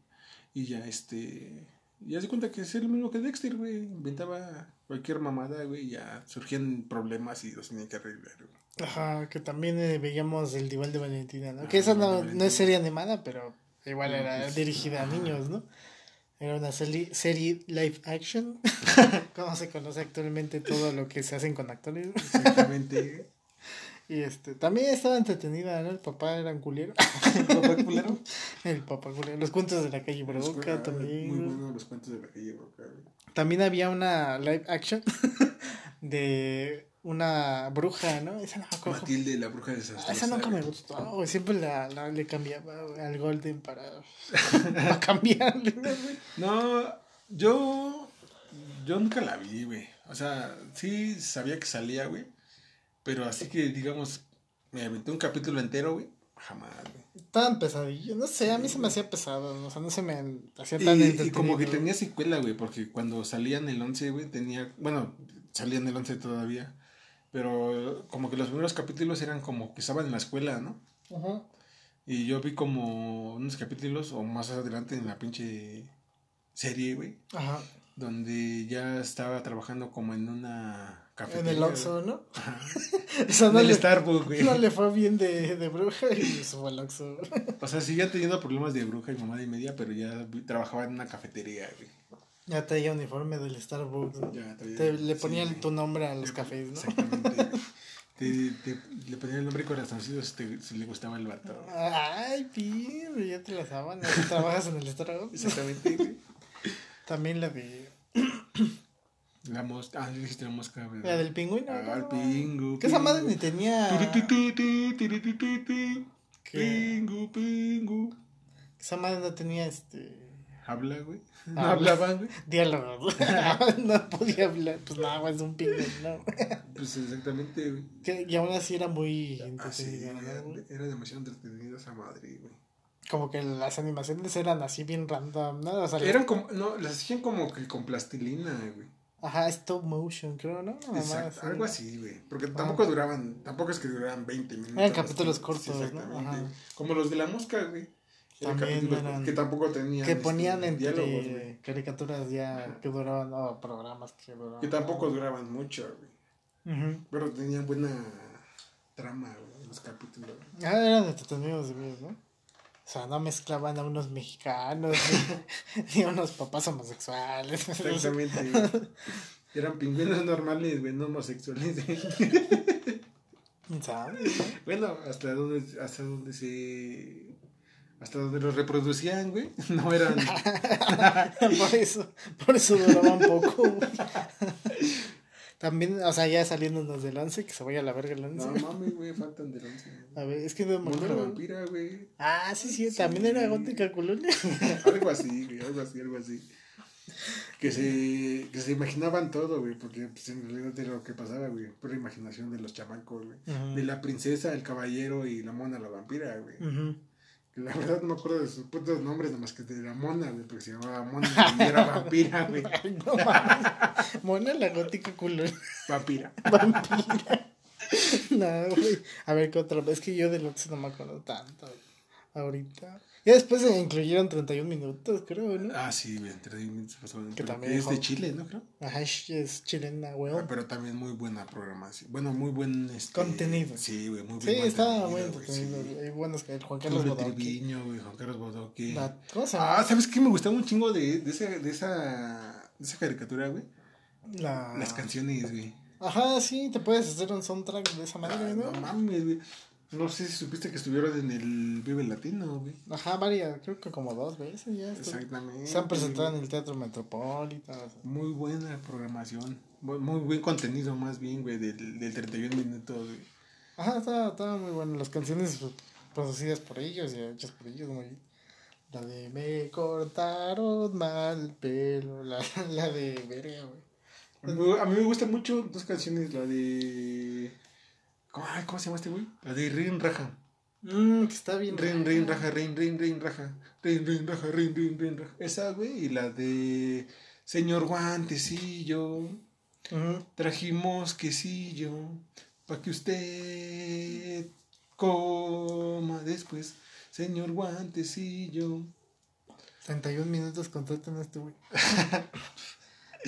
Y ya este ya se cuenta que es el mismo que Dexter güey. Inventaba cualquier mamada güey y ya surgían problemas y los tenía que arreglar ajá que también eh, veíamos el Dival de Valentina no que esa no, no es serie animada pero igual era pues, dirigida a niños no era una serie, serie live action. Como se conoce actualmente todo lo que se hacen con actores exactamente y este, también estaba entretenida, ¿no? El papá era un culero. ¿El papá culero? El papá culero. Los cuentos de la calle Broca también. Muy buenos los cuentos de la calle Broca. También había una live action de una bruja, ¿no? Esa no me Matilde, la bruja de esas Esa nunca me gustó, Siempre la, la, le cambiaba al Golden para, para cambiarle, No, yo, yo nunca la vi, güey. O sea, sí sabía que salía, güey pero así que, digamos, me aventé un capítulo entero, güey. Jamás, güey. Tan pesadillo. No sé, a mí se me hacía pesado. O sea, no se me hacía tan y, y como que tenía secuela, güey. Porque cuando salían el 11, güey, tenía. Bueno, salían el 11 todavía. Pero como que los primeros capítulos eran como que estaban en la escuela, ¿no? Ajá. Y yo vi como unos capítulos, o más adelante en la pinche serie, güey. Ajá. Donde ya estaba trabajando como en una en el Oxxo, ¿no? Eso no, le, Starbucks, güey. no le fue bien de, de bruja y se fue al Oxxo. O sea, seguía teniendo problemas de bruja y mamá y media, pero ya trabajaba en una cafetería, güey. Ya traía uniforme del Starbucks. Ya Te, le ponían tu nombre a los cafés, ¿no? Exactamente. te, te, le ponían el nombre corazoncito si, si le gustaba el vato. Ay, pío, ya te la saban. Trabajas en el Starbucks. Exactamente, güey. También la de La mosca. Ah, dijiste la mosca, güey. La del pingüino. Ah, el pingu. Que esa madre ni tenía. Pingu, pingu. Esa madre no tenía este. Habla, güey. No Habla. hablaban, güey. Diálogo. no podía hablar. Pues nada, güey, es un pingüino. ¿no? Pues exactamente, güey. Que, y aún así era muy Ah, sí, entretenida, ¿no, era demasiado entretenida esa madre, güey. Como que las animaciones eran así bien random, ¿no? O sea, Eran como, no, las hacían como que con plastilina, güey. Ajá, stop motion, creo, ¿no? Exacto, algo así, güey. Porque tampoco duraban, tampoco es que duraban 20 minutos. Eran capítulos cortos, ¿no? exactamente. Ajá. Como los de la mosca, güey. También eran- que tampoco tenían. Que este, ponían entre diálogos, güey. caricaturas ya que duraban, o programas que duraban. Que tampoco duraban mucho, güey. Pero tenían buena trama, güey, los capítulos. güey. Ah, eran entretenidos de ver, ¿no? O sea, no mezclaban a unos mexicanos ni, a unos papás homosexuales. Exactamente, güey. Eran pingüinos normales, güey, no homosexuales. ¿Sabes? Bueno, hasta donde, hasta donde se. Hasta donde los reproducían, güey. No eran. por eso, por eso duraban poco. güey. También, o sea, ya saliéndonos del 11, que se vaya a la verga el 11. No mames, güey, faltan del once. A ver, es que no me acuerdo. vampira, güey. Ah, sí, sí, también era gótica colonia. Algo así, güey, algo así, algo así. Que se, que se imaginaban todo, güey, porque pues, en realidad era lo que pasaba, güey. Pura imaginación de los chamacos, güey. De la princesa, el caballero y la mona la vampira, güey. Que La verdad no me acuerdo de sus putos nombres, nada más que de la mona, güey, porque se llamaba mona y era vampira, güey. No mames. Mona la gótica colonia. Vampira. Vampira. No, güey. A ver, ¿qué otra vez? que yo del 11 no me acuerdo tanto. Ahorita. Ya después se incluyeron 31 minutos, creo, ¿no? Ah, sí, güey, entre minutos pasaban. Que también Es de Chile, ¿no? Creo. Ajá, es chilena, Ah, weón. Pero también muy buena programación. Bueno, muy buen este, Contenido. Sí, güey, muy Sí, buen estaba contenido, muy güey, entretenido. sí. Hay buenos que Juan Carlos Bodoque. Güey, Juan Carlos Bodoque. La- ¿Cómo se llama? Ah, ¿sabes qué? Me gustaba un chingo de, de, esa, de, esa, de esa caricatura, güey. La... Las canciones, güey. Ajá, sí, te puedes hacer un soundtrack de esa Ah, manera, no ¿no? mames, güey. No sé si supiste que estuvieron en el Vive Latino, güey. Ajá, varias, creo que como dos veces ya. Exactamente. Se han presentado en el Teatro Metropolitan. o sea. Muy buena programación. Muy buen contenido, más bien, güey, del, del 31 minutos, güey. Ajá, estaba, estaba muy bueno. Las canciones producidas por ellos y hechas por ellos, muy. La de Me cortaron mal el pelo. La, la de Verga, güey. A mí me gustan mucho dos canciones, la de... ¿Cómo, ay, ¿cómo se llama este güey? La de Rin Raja. Mmm, que está bien. Rin, rin, raja, rin, rin, rin, raja. Rin, rin, raja, rin, rin, rin, raja. Esa, güey, y la de Señor Guantecillo. Trajimos quesillo para que usted coma después. Señor Guantecillo. 31 minutos contratan a este güey.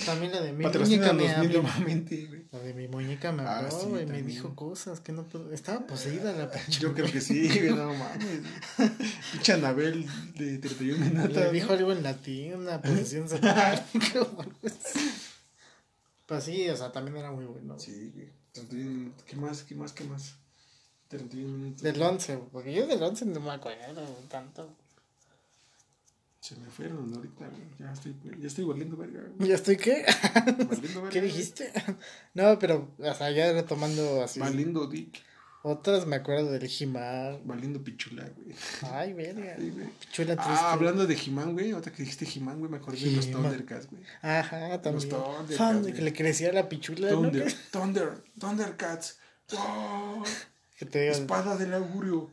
También la de mi muñeca me Patrocínanos habló. güey. La de mi muñeca me Ah, habló, sí, güey. me también. dijo cosas que no puedo. Estaba poseída la pinche. Yo creo que sí, güey, no mames. Pinche Anabel de 31 minutos. Le dijo algo en latín, una posición satánica o algo así. Pues sí, o sea, también era muy bueno. Sí, güey. 31 minutos. ¿Qué más? ¿Qué más? ¿Qué más? 31 minutos. Del 11, porque yo del 11 no me acuerdo tanto. Se me fueron ahorita, güey. Ya estoy, ya estoy valiendo verga. güey. ¿Ya estoy qué? Valiendo verga. ¿Qué dijiste? No, pero, o sea, ya retomando así. Valiendo dick. Otras me acuerdo del He-Man. Valiendo pichula, güey. Ay, verga. Sí, güey. Chula triste. Ah, hablando de He-Man, güey. Ahorita que dijiste He-Man, güey, me acordé de los. Thundercats, güey. Ajá, también. Thundercats, Thunder, que le crecía la pichula, ¿no? Thunder, Thunder, Thundercats. ¡Wow! Que te digo, Espada del augurio.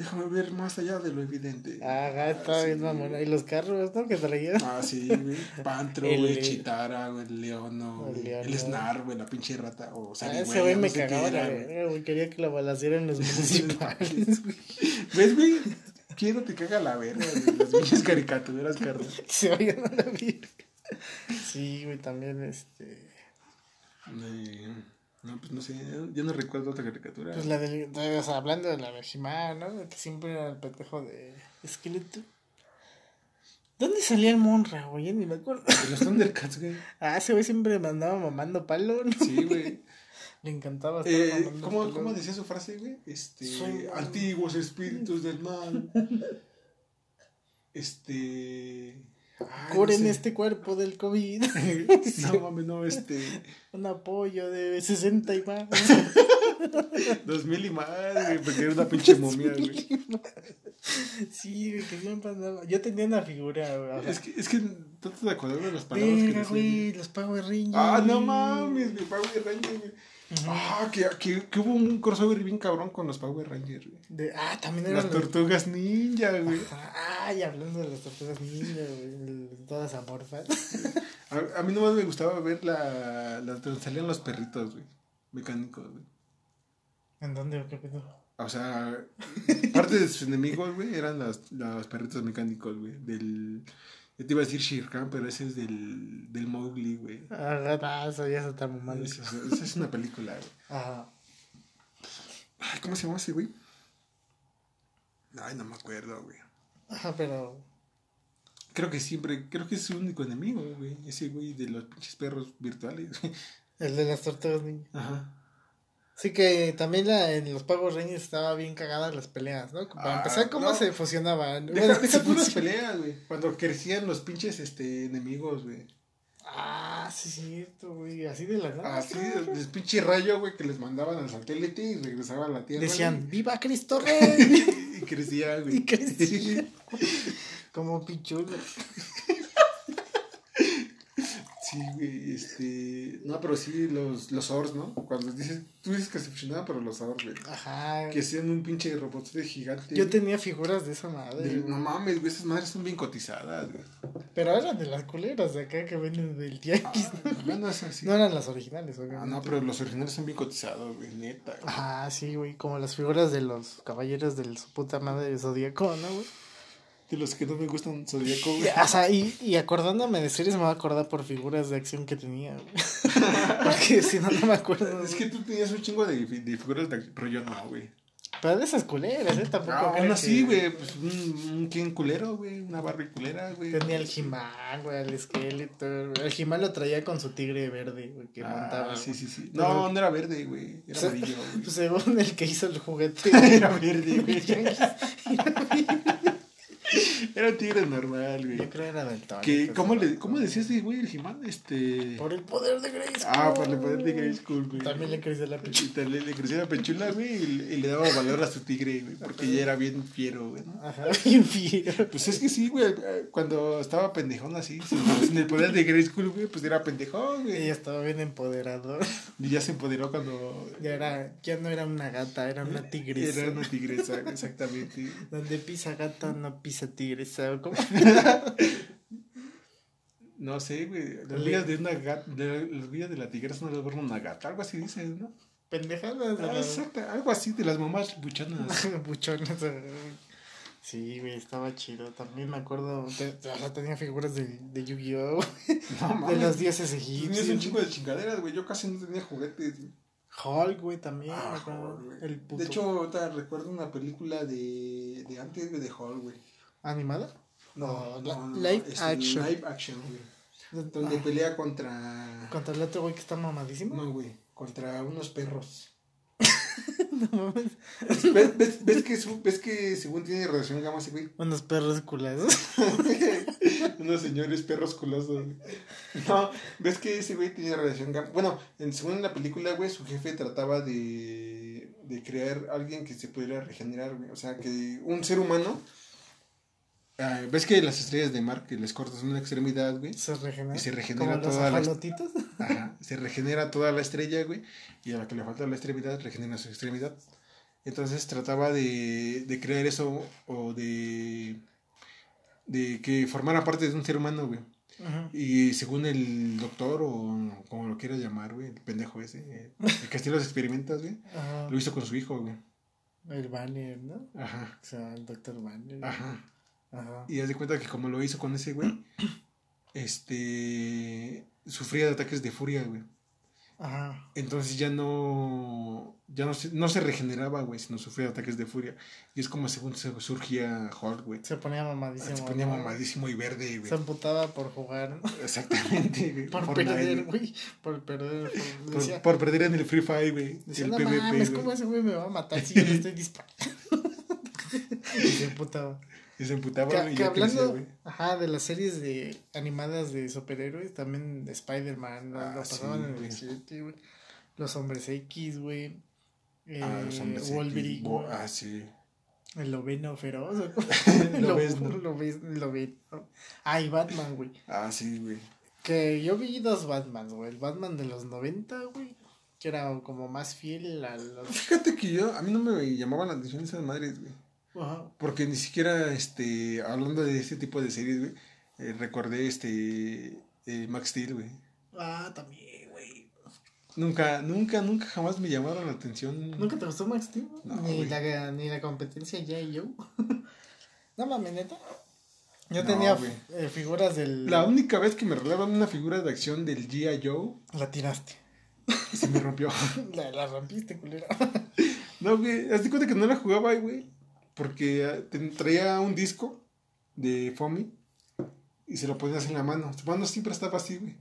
Déjame ver más allá de lo evidente. Ajá, estaba sí, bien mamona. Y los carros, ¿no? Que traían. Ah, sí, güey. Pantro, El- güey, Chitara, güey, el Leono, El güey, Leono. el Snar, güey, la pinche rata. O Ah, sea, ese güey me cagaba la verga, güey. Quería que la balacieran los municipales, güey. ¿Ves, güey? Quiero te caga la verga, güey. Las pinches caricaturas, carnal. Se vayan a la verga. Sí, güey, también este. Eh, No, pues no sé, yo no recuerdo otra caricatura. Pues la del. de- O sea, hablando de la He-Man, ¿no? Que siempre era el pendejo de esqueleto. ¿Dónde salía el Monra, güey? Ya Ni me acuerdo. De los Thundercats, güey. Ah, ese güey siempre me andaba mamando palo, ¿no? Sí, güey. Le encantaba estar Eh, mamando ¿cómo, palo. ¿Cómo decía su frase, güey? Este, Soy- antiguos espíritus del mal. Este, Curen este cuerpo del COVID. no mames, no, este. Un apoyo de 60 y más. Dos mil y más, güey, porque era una pinche momia, güey. Sí, güey, que no pasaba. Yo tenía una figura, güey. Es que, es que no te acuerdas de las palabras que güey, los Power Rangers. Ah, no mames, mi Power Rangers, güey. Ah, que, que, que, hubo un crossover bien cabrón con los Power Rangers, güey. De, ah, también eran las tortugas ninja, güey. Ay, hablando de las tortugas ninja, güey. Todas amorfas. a, a mí nomás me gustaba ver la, la donde salían los perritos, güey. Mecánicos, güey. ¿En dónde o qué pedo? O sea, parte de sus enemigos, güey, eran los, los perritos mecánicos, güey. Del. Yo te iba a decir Shirkan, pero ese es del, del Mowgli, güey. Ah, eso ya está muy mal. Esa, es una película, güey. Ajá. Ay, ¿cómo se llama ese güey? Ay, no me acuerdo, güey. Ajá, pero. Creo que siempre, creo que es su único enemigo, güey. Ese güey de los pinches perros virtuales. El de las tortugas niñas. Ajá. Sí que también la, en los Pagos Reyes estaba bien cagadas las peleas, ¿no? Para ah, empezar, ¿cómo se fusionaban? Deja, bueno, peleas, güey. Cuando crecían los pinches este, enemigos, güey. Ah, sí, cierto, güey. Así de la nada. Así, de, pinche rayo, güey, que les mandaban al satélite y regresaban a la Tierra. Decían, ¡Viva Cristo Rey! y crecía, güey. Y crecía. Como pichulo. Sí, güey, este. No, pero sí, los, los Ors, ¿no? Cuando dices. Tú dices que se fusionaban, pero los Ors, güey. Ajá. Que hacían un pinche robot de gigante. Yo tenía figuras de esa madre. no mames, güey, esas madres son bien cotizadas, güey. Pero eran de las culeras de acá que venden del tianguis. Ah, no, no, no eran las originales, güey. Ah, no, pero los originales son bien cotizados, güey, neta. Güey. Ah, sí, güey, como las figuras de los caballeros del su puta madre de Zodíaco, ¿no, güey? De los que no me gustan Zodíaco, güey. O sea, y, y acordándome de series me voy a acordar por figuras de acción que tenía, güey. Porque si no, no me acuerdo. Es que tú tenías un chingo de, de figuras de acción, pero yo no, güey. Pero de esas culeras, ¿eh? Tampoco. Ah, aún así, güey. Pues un, un quién culero, güey. Una Barbie culera, güey. Tenía el He-Man, güey, el esqueleto. El He-Man lo traía con su tigre verde, güey, que ah, montaba. Sí, sí, sí. No, no era verde, güey. Era amarillo, güey. Pues según el que hizo el juguete. era verde, güey. Era un tigre normal, güey. Yo creo que era del Tony. Que, ¿cómo, le, ¿Cómo decías güey, el Jimán? Este... Por el poder de Grace Ah, por el poder de Grace güey. También le creció la pechula. Le, le creció la pechula, güey, y, le daba valor a su tigre, güey, porque ya era bien fiero, güey. Ajá, bien fiero. Pues es que sí, güey, cuando estaba pendejón así, sin, el poder de Grace güey, pues era pendejón, güey. Ella estaba bien empoderado. Y ya se empoderó cuando... Ya, era, ya no era una gata, era una tigresa. Era una tigresa, exactamente. Donde pisa gata, no pisa tigre ¿cómo? no sé, güey. Las vías de una gata, las vías de la tigresa no las borra una gata, algo así dicen, ¿no? Pendejadas. Ah, exacto, algo así de las mamás buchonas. buchonas. Sí, güey, estaba chido. También me acuerdo, tenía figuras de, de Yu-Gi-Oh! No, de los dioses egipcios. Tenías un chico de chingaderas, güey. Yo casi no tenía juguetes. Hulk, güey, también. Ah, el De hecho, recuerdo una película de, de antes de Hulk, güey. ¿Animada? No, no, live este, action. Live action, güey. Donde ah. pelea contra. ¿Contra el otro güey que está mamadísimo? No, güey. Contra unos perros. no mames. ¿Ves, ves, ves, que ves que según tiene relación gama ese güey? Unos perros culosos. unos señores perros culosos. No, ves que ese güey tiene relación gama. Bueno, en, según la película, güey, su jefe trataba de, de crear alguien que se pudiera regenerar, güey. O sea, que un ser humano Ah, ¿Ves que las estrellas de mar que les cortas una extremidad, güey? Se regenera. Y se regenera toda la Ajá, se regenera toda la estrella, güey. Y a la que le falta la extremidad, regenera su extremidad. Entonces trataba de, de crear eso o de, de que formara parte de un ser humano, güey. Y según el doctor, o como lo quieras llamar, güey, el pendejo ese, el que hacía los experimentos, güey, lo hizo con su hijo, güey. El Banner, ¿no? Ajá. O sea, el doctor Banner. Ajá. Y haz de cuenta que como lo hizo con ese güey, este, sufría de ataques de furia, güey. Ajá. Entonces ya no, ya no se, no se regeneraba, güey, sino sufría de ataques de furia. Y es como según se surgía Hulk, güey. Se ponía mamadísimo. Se ponía mamadísimo y verde, güey. Se amputaba por jugar. Exactamente, güey. por, perder, güey. Por perder. Por, perder en el Free Fire, güey. Decía, el no mames, ¿cómo ese güey me va a matar si yo le estoy disparando? y se amputaba. Y se emputaba, que, que hablando, ajá, de las series de animadas de superhéroes, también de Spider-Man, ah, lo pasaban en el 7, güey. Los Hombres X, güey. Eh, ah, los Hombres Wolverine. X. Ah, sí. El lobeno feroz. lo, ves, ¿no? Lo ves, lo ves. Ah, y Batman, güey. Ah, sí, güey. Que yo vi dos Batmans, güey. El Batman de los 90, güey. Que era como más fiel a los... Fíjate que yo, a mí no me llamaban la atención esas madres, güey. Ajá. Porque ni siquiera, este, hablando de este tipo de series, güey, eh, recordé, este, eh, Max Steel, güey. Ah, también, güey. Nunca, nunca, nunca jamás me llamaron la atención. ¿Nunca te gustó Max Steel? ni, la, ni la competencia ya y yo. no mames, neta. Yo tenía eh, figuras del. La única vez que me regalaron una figura de acción del G.I. Joe. La tiraste. Se me rompió. la, la rompiste, culera. no, güey. Haz cuenta que no la jugaba, güey. Porque ah, traía un disco de Fomi. Y se lo ponías en la mano. Su mano siempre estaba así, güey.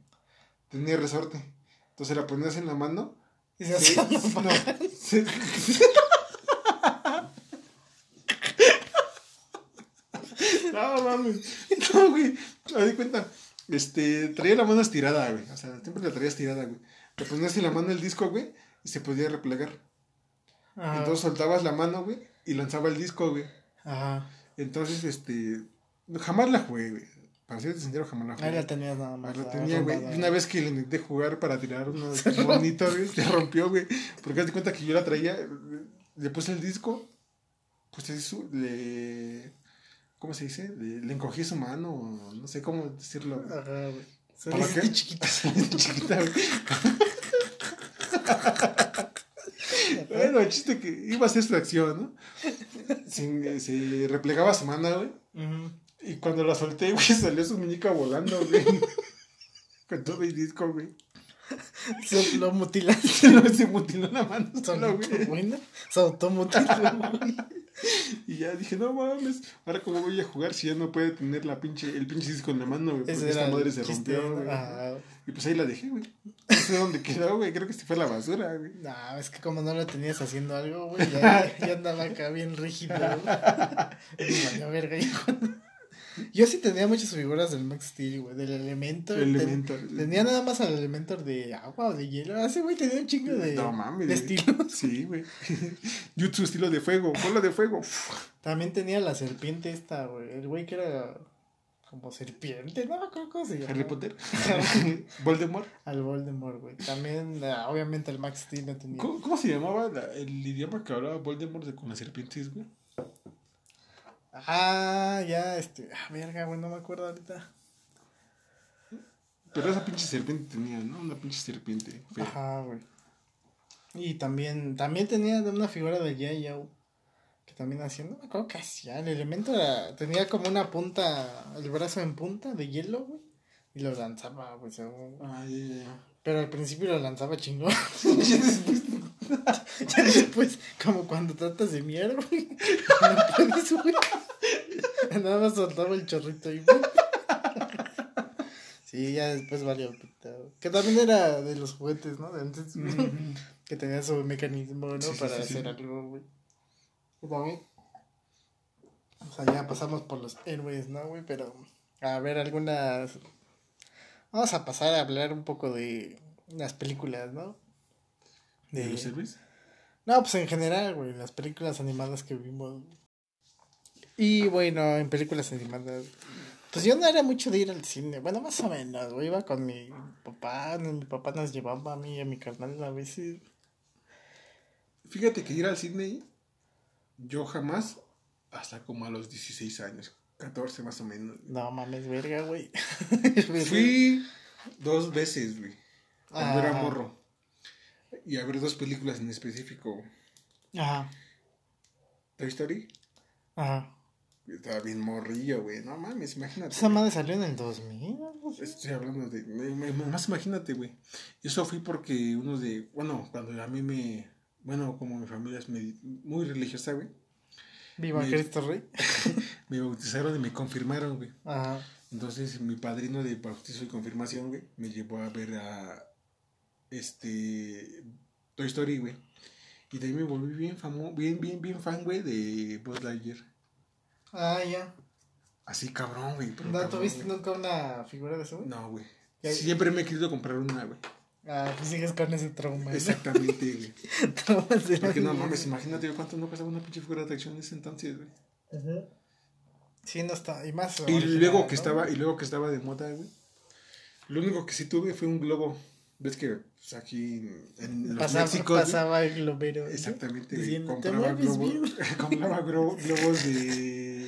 Tenía resorte. Entonces la ponías en la mano. Y se hacía. No, se, No, mames. No, güey. Me di cuenta. Este, traía la mano estirada, güey. O sea, siempre la traía estirada, güey. Le ponías en la mano el disco, güey, y se podía replegar. Ajá. Entonces soltabas la mano, güey, y lanzaba el disco, güey. Ajá. Entonces, este, jamás la jugué, güey. Para ser sincero, jamás la jugué. Ahí la tenías nada más. la tenía, güey. Una vez que le intenté jugar para tirar unos bonitos, güey, se rompió, güey. Porque haz de cuenta que yo la traía, le puse el disco, pues eso, le ¿Cómo se dice? Le, encogí su mano, no sé cómo decirlo. Ajá, güey. ¿Para qué? chiquita. chiquita, güey. Bueno, el chiste que iba a ser su acción, ¿no? Se, se replegaba su mano, güey. Y cuando la solté, güey, salió su muñeca volando, güey. Con todo el disco, güey. Se lo mutilaste. se mutiló la mano solo, güey. Bueno, se automutiló, güey. Y ya dije, no mames, ahora cómo voy a jugar si ya no puede tener la pinche, el pinche disco en la mano, güey. Porque esta madre se rompió, güey. Y pues ahí la dejé, güey. No sé dónde quedó, güey. Creo que se fue a la basura, güey. No, es que como no lo tenías haciendo algo, güey, ya, ya andaba acá bien rígido, verga, hijo. Yo sí tenía muchas figuras del Max Steel, güey, del Elementor. Elementor. tenía nada más al Elementor de agua o de hielo. Ese güey tenía un chingo de, no, mames, de estilos. Sí, güey. Jutsu estilo de fuego, bola de fuego. También tenía la serpiente esta, güey. El güey que era como serpiente, no me acuerdo cómo se llama. Harry Potter. Voldemort. Al Voldemort, güey. También, ah, obviamente, el Max Steel no tenía. ¿Cómo, se llamaba el idioma que hablaba Voldemort con las serpientes, güey? Ah, ya, este. Ah, verga, güey, no me acuerdo ahorita. Pero esa pinche serpiente tenía, ¿no? Una pinche serpiente. Ajá, güey. Y también, también tenía una figura de Yayo. Que también hacía, no me acuerdo qué hacía. El elemento era, tenía como una punta, el brazo en punta de hielo, güey. Y lo lanzaba, güey, según. Ah, Pero al principio lo lanzaba chingón. ya después, como cuando tratas de mierda, güey. Nada más soltaba el chorrito y. sí, ya después valió Que también era de los juguetes, ¿no? De antes. que tenía su mecanismo, ¿no? Para hacer algo, güey. Y también. O sea, ya pasamos por los héroes, ¿no, güey? Pero. A ver, algunas. Vamos a pasar a hablar un poco de las películas, ¿no? ¿De, los héroes? No, pues en general, güey, las películas animadas que vimos. Y bueno, en películas animadas. Pues yo no era mucho de ir al cine. Bueno, más o menos, güey. Iba con mi papá. Mi papá nos llevaba a mí y a mi carnal a veces. Fíjate que ir al cine, yo jamás, hasta como a los 16 años, 14 más o menos. No mames, verga, güey. Fui dos veces, güey. Cuando era morro. Y a ver dos películas en específico. Ajá. Toy Story. Ajá. Estaba bien morrillo, güey. No mames, imagínate. Esa madre salió en el 2000. Estoy hablando de. más imagínate, güey. Eso fui porque uno de. Bueno, cuando a mí me. Bueno, como mi familia es muy religiosa, güey. Viva Cristo Rey. me bautizaron y me confirmaron, güey. Ajá. Entonces, mi padrino de bautizo y confirmación, güey, me llevó a ver a. Este. Toy Story, güey. Y de ahí me volví bien famoso, bien, bien, bien fan, güey, de Buzz Lightyear. Ah, ya. Así cabrón, güey. ¿No tuviste nunca una figura de eso, güey? No, güey. Siempre me he querido comprar una, güey. Ah, pues sigues con ese trauma. Exactamente, güey. Traumas de Porque no mames, imagínate cuánto no pasaba una pinche figura de acción en ese entonces, güey. Ajá. Sí, no está. Y más. Y luego que estaba, y luego que estaba de moda, güey. Lo único que sí tuve fue un globo. ¿Ves que pues, aquí en los pasaba, pasaba el globero? Exactamente. compraba, globos, compraba globos de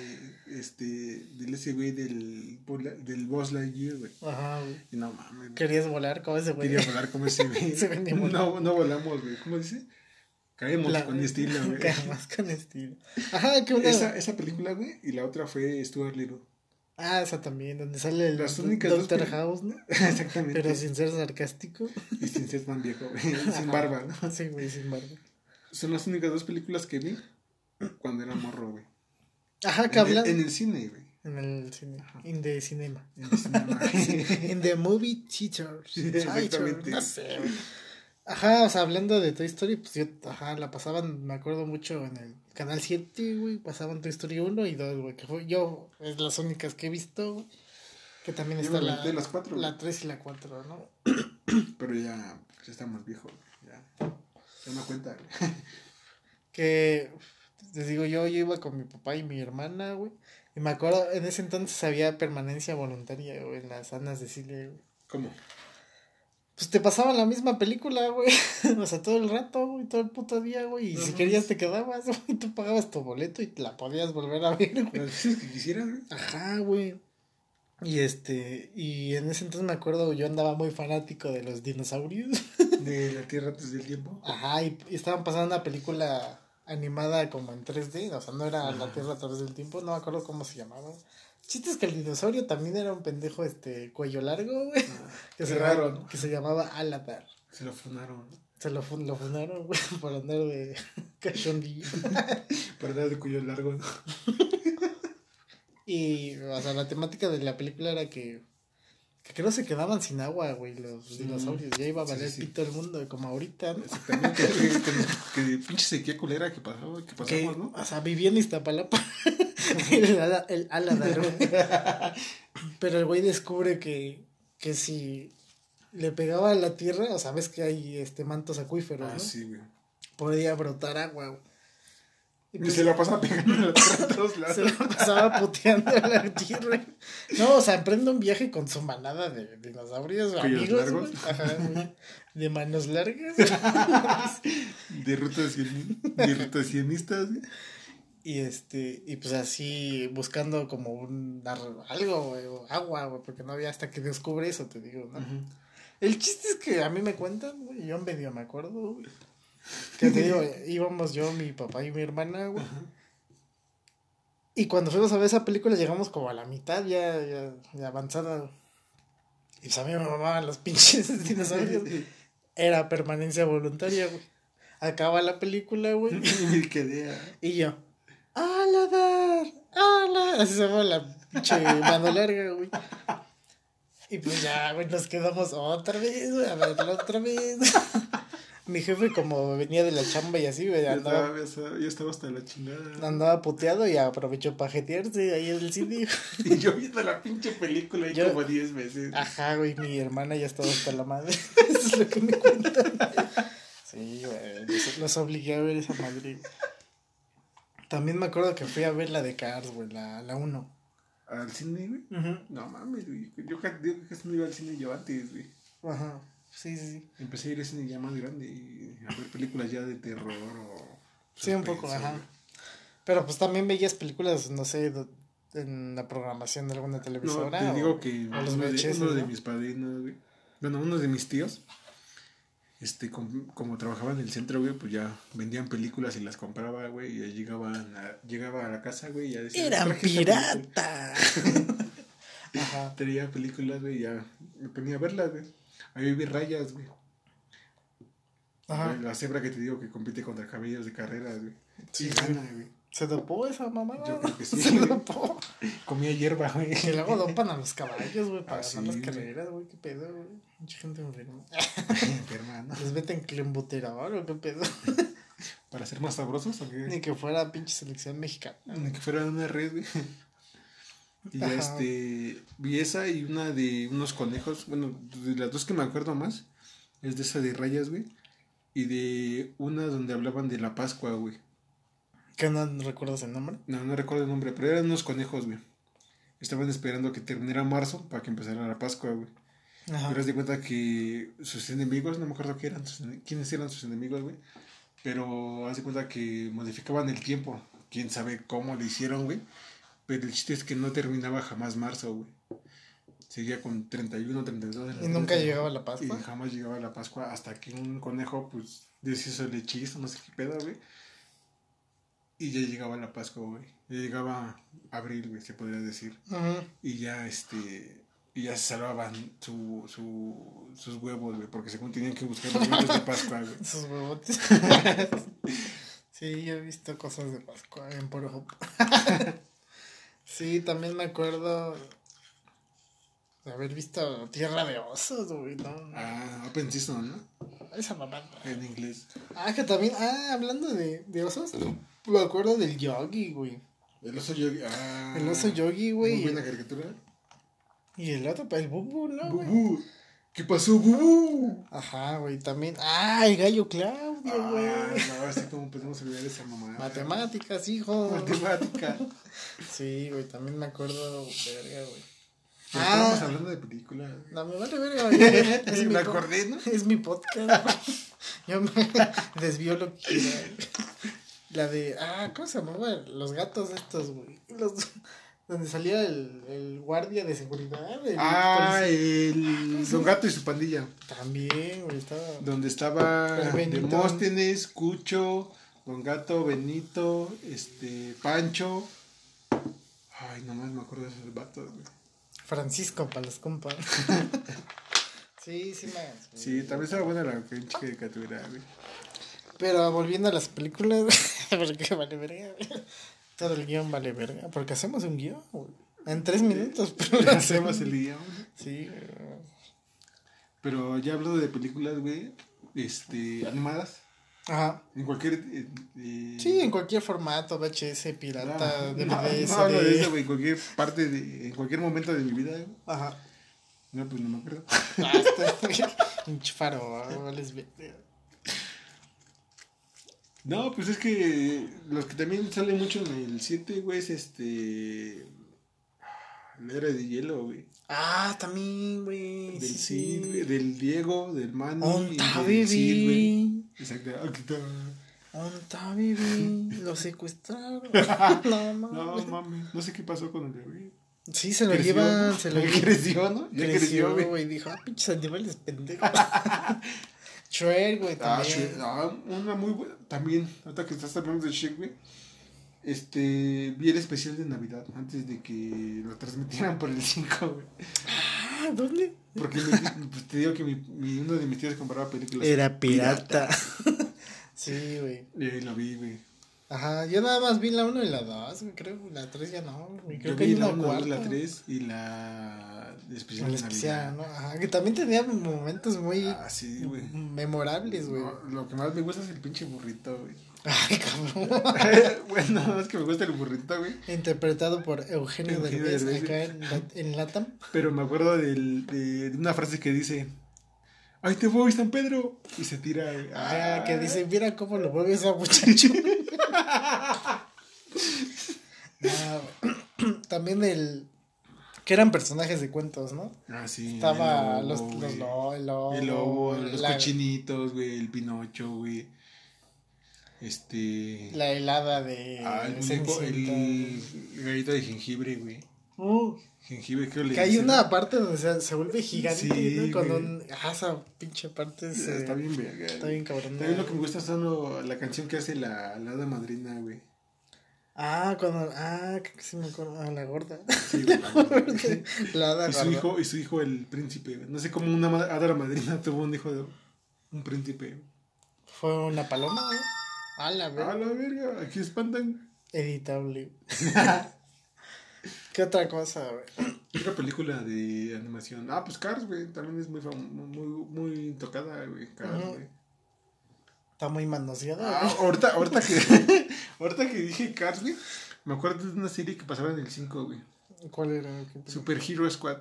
este del ese güey del del Boss Lightyear, güey. Ajá, güey. Y no mames. ¿Querías volar como ese güey? Quería volar como ese güey. no, no volamos, güey. ¿Cómo dice? Caemos con estilo, güey. Caemos con estilo. Ajá, qué una... esa, esa película, güey, y la otra fue Stuart Little. Ah, esa también, donde sale el Las únicas Doctor House, ¿no? Exactamente. Pero sin ser sarcástico. Y sin ser tan viejo, güey. Sin barba, ¿no? Sí, güey, sin barba. Son las únicas dos películas que vi cuando era morro, güey. Ajá, que hablan. En el cine, güey. En el cine. In the cinema. In the cinema. In the movie theater. Exactamente. No sé, güey. Ajá, o sea, hablando de Toy Story, pues yo, ajá, la pasaban, me acuerdo mucho en el canal 7, güey, pasaban Toy Story 1 y 2, güey, que fue yo, es las únicas que he visto, güey, que también está la, las cuatro, la 3 y la 4, ¿no? Pero ya, ya está más viejo, ya, ya no cuenta, güey. Que, les digo, yo, yo iba con mi papá y mi hermana, güey, y me acuerdo, en ese entonces había permanencia voluntaria, güey, en las sanas de Chile, güey. ¿Cómo? pues te pasaban la misma película, güey. o sea, todo el rato, güey, todo el puto día, güey. Y si querías te quedabas, güey. Tú pagabas tu boleto y te la podías volver a ver, güey. que quisieras, güey. Ajá, güey. Y este, y en ese entonces me acuerdo, yo andaba muy fanático de los dinosaurios. de la Tierra antes del tiempo. Ajá, y, estaban pasando una película animada como en 3D, o sea, no era la Tierra a través del tiempo, no me acuerdo cómo se llamaba. Chiste es que el dinosaurio también era un pendejo, este, cuello largo, güey. Ah, que, se raro, que se llamaba Aladar. Se lo funaron. Se lo, lo funaron, güey, por andar de cachondillo. por andar de cuello largo, y, o sea, la temática de la película era que que creo se quedaban sin agua, güey, los dinosaurios. Ya iba a valer pito el mundo, como ahorita, ¿no? Exactamente. que, que, pinche sequía culera que pasó, que pasamos, ¿no? O sea, vivía en Iztapalapa. el, ala, el ala Pero el güey descubre que, que si le pegaba a la tierra, o sea, ves que hay este mantos acuíferos, ah, ¿no? sí, güey. Podía brotar agua, güey. Y, se la pasaba pegando a la tierra a todos lados. Se la pasaba puteando a la tierra. No, o sea, emprende un viaje con su manada de dinosaurios amigos. Largos? Ajá, de manos largas. de rutas, de rutas. Y este, y pues así buscando como un algo, güey, agua, porque no había hasta que descubre eso, te digo, ¿no? El chiste es que a mí me cuentan, güey, yo medio me acuerdo, güey que te digo, íbamos yo, mi papá y mi hermana, güey. Y cuando fuimos a ver esa película llegamos como a la mitad ya, ya, avanzada. Y pues a mí me mamaban los pinches dinosaurios. Era permanencia voluntaria, güey. Acaba la película, güey. y quedé. Y yo, ¡Aladar! ¡Aladar! Así se llama la pinche mano larga, güey. Y pues ya, güey, nos quedamos otra vez, güey, a verla otra vez mi jefe como venía de la chamba y así, güey, andaba... Ya estaba, hasta la chingada. Andaba puteado y aprovechó para jetearse ahí en el cine. y yo viendo la pinche película ahí como 10 veces. Ajá, güey, mi hermana ya estaba hasta la madre. Eso es lo que me cuentan. sí, güey, los obligué a ver esa madre. También me acuerdo que fui a ver la de Cars, güey, la 1. ¿Al cine, güey? No mames, güey. Yo, yo casi no iba al cine yo antes, güey. Ajá. Sí, sí, sí. Empecé a ir a cine ya más grande y a ver películas ya de terror o... Sí, un poco, ajá. Pero pues también veías películas, no sé, en la programación de alguna televisora. No, te digo que uno, de, de mis padrinos, güey. Bueno, uno de mis tíos, este, como, trabajaba en el centro, güey, pues ya vendían películas y las compraba, güey, y llegaban a, llegaba a la casa, güey, y ya decía... ¡Eran pirata! Ajá. Tenía películas, güey, y ya me ponía a verlas, güey. Ahí vi rayas, güey. Ajá. La cebra que te digo que compite contra caballos de carreras, güey. Sí, gana, güey. ¿Se dopó esa mamada? Yo creo que sí. Se dopó. Comía hierba, güey. Y luego dopan a los caballos, güey, para ah, ganar las carreras, güey. ¿Qué pedo, güey? Mucha gente enferma. enferma, ¿no? ¿Les meten clembuterol o qué pedo? ¿Para ser más sabrosos o qué? Ni que fuera pinche selección mexicana. Ni que fuera una red, güey. Y ya este, vi esa y una de unos conejos, bueno, de las dos que me acuerdo más, es de esa de rayas, güey. Y de una donde hablaban de la Pascua, güey. ¿Qué no recuerdas el nombre? No, no recuerdo el nombre, pero eran unos conejos, güey. Estaban esperando que terminara marzo para que empezara la Pascua, güey. Pero haz de cuenta que sus enemigos, no me acuerdo qué eran, quiénes eran sus enemigos, güey. Pero haz de cuenta que modificaban el tiempo. Quién sabe cómo lo hicieron, güey. Pero el chiste es que no terminaba jamás marzo, güey. Seguía con 31, 32. ¿Y nunca llegaba la Pascua? Y jamás llegaba la Pascua hasta que un conejo, pues, deshizo el hechizo, no sé qué pedo, güey. Y ya llegaba la Pascua, güey. Ya llegaba abril, güey, se podría decir. Y ya, este, y ya se salvaban su, su, sus huevos, güey, porque según tenían que buscar los huevos de Pascua, güey. Sus huevos. sí, yo he visto cosas de Pascua en Pornhub. sí, también me acuerdo de haber visto Tierra de Osos, güey, ¿no? Ah, Open Season, ¿no? Esa mamá. En inglés. Ah, que también, ah, hablando de, de osos, me acuerdo del Yogi, güey. El oso Yogi, ah. El oso Yogi, güey. Muy buena caricatura. Y el otro, el Bubu, ¿no, güey? Bubu. ¿Qué pasó, Bubu? Ajá, güey, también. Ah, el gallo Claudio, güey. no, así como podemos olvidar esa mamá. Matemáticas, hijo. Matemáticas. sí, güey, también me acuerdo, verga, güey. Ah, estamos hablando de películas. No, me vale verga, güey. Es me acordé, ¿no? Es mi podcast. Yo me desvío lo que quiera. La de. Ah, ¿cómo se llamaba? Los gatos estos, güey. Los donde salía el, el guardia de seguridad. El ah, el Don Gato y su pandilla. También, güey, estaba. Donde estaba Demóstenes, Cucho, Don Gato, Benito, este, Pancho. Ay, nomás me acuerdo de esos vatos, güey. Francisco para los compas. sí, sí, me. Sí, también estaba buena la pinche caricatura, güey. Pero volviendo a las películas, porque vale verga, todo el guion vale verga. Porque hacemos un guion, En tres minutos, pero hacemos el guion. Sí, Pero ya hablo de películas, güey, este, animadas. Ajá. En cualquier. Eh, eh, sí, en cualquier formato, VHS, pirata, no, DVD, no, no, de eso, güey, en cualquier parte, de, en cualquier momento de mi vida, güey. Ajá. No, pues no me acuerdo. Ah, está. Un chifaro, no, pues es que los que también salen mucho en el 7, güey, es este. La era de hielo, güey. Ah, también, güey. Del sí, güey. Del Diego, del Manny. Onta, Cid, güey. Exacto. Aquí está. Onta, baby. Lo secuestraron. no, mames. No, mami. No sé qué pasó con el bebé. Sí, se lo llevan, se lo llevan. Creció, ¿no? Ya creció, güey. Dijo, ah, pinches animales pendejos. Shrek, güey, ah, también. Ah, una muy buena. También, ahorita que estás hablando de Shrek, güey. Este, vi el especial de Navidad antes de que lo transmitieran por el 5, güey. Ah, ¿dónde? Porque pues, te digo que mi, mi, uno de mis tíos compraba películas. Era pirata. sí, güey. Y ahí lo vi, güey. Ajá, yo nada más vi la 1 y la 2, creo. La 3 ya no. Creo yo que vi la 1, la 3 y la especial la especial, ¿no? Ajá, que también tenía momentos muy ah, sí, güey. memorables, güey. No, lo que más me gusta es el pinche burrito, güey. Ay, cabrón. bueno, nada más que me gusta el burrito, güey. Interpretado por Eugenio, Eugenio Derbez, Derbez acá en, en Latam. Pero me acuerdo del, de, una frase que dice ¡Ahí te voy, San Pedro! Y se tira. Ah, que dice, mira cómo lo mueve ese muchacho. también el. Que eran personajes de cuentos, ¿no? Ah, sí. Estaba los, los lo, el lobo. El lobo, los cochinitos, güey, el pinocho, güey. Este. La helada de. Ah, el, el, el gallito de jengibre, güey. Uh. Jengibre, creo que hay una parte donde se, se vuelve gigante, sí, ¿no? Cuando un, ah, esa pinche parte se, está bien verga. Está bien cabrón. También lo que me gusta es la canción que hace la, la hada madrina, güey. Ah, cuando, ah, que se me acuerdo, ah, la gorda. Sí, la, hada y su hijo, y su hijo el príncipe, No sé cómo una hada madrina tuvo un hijo de un príncipe. Fue una paloma, ¿no? A la verga. A la verga, aquí espantan. Editable. ¿Qué otra cosa, güey? Otra película de animación. Ah, pues Cars, güey. También es muy, muy, muy tocada, güey. Cars, güey. Está muy manoseada. Ah, ahorita, ahorita, que, ahorita que dije Cars, güey. Me acuerdo de una serie que pasaba en el 5, güey. ¿Cuál era? Super Hero Squad.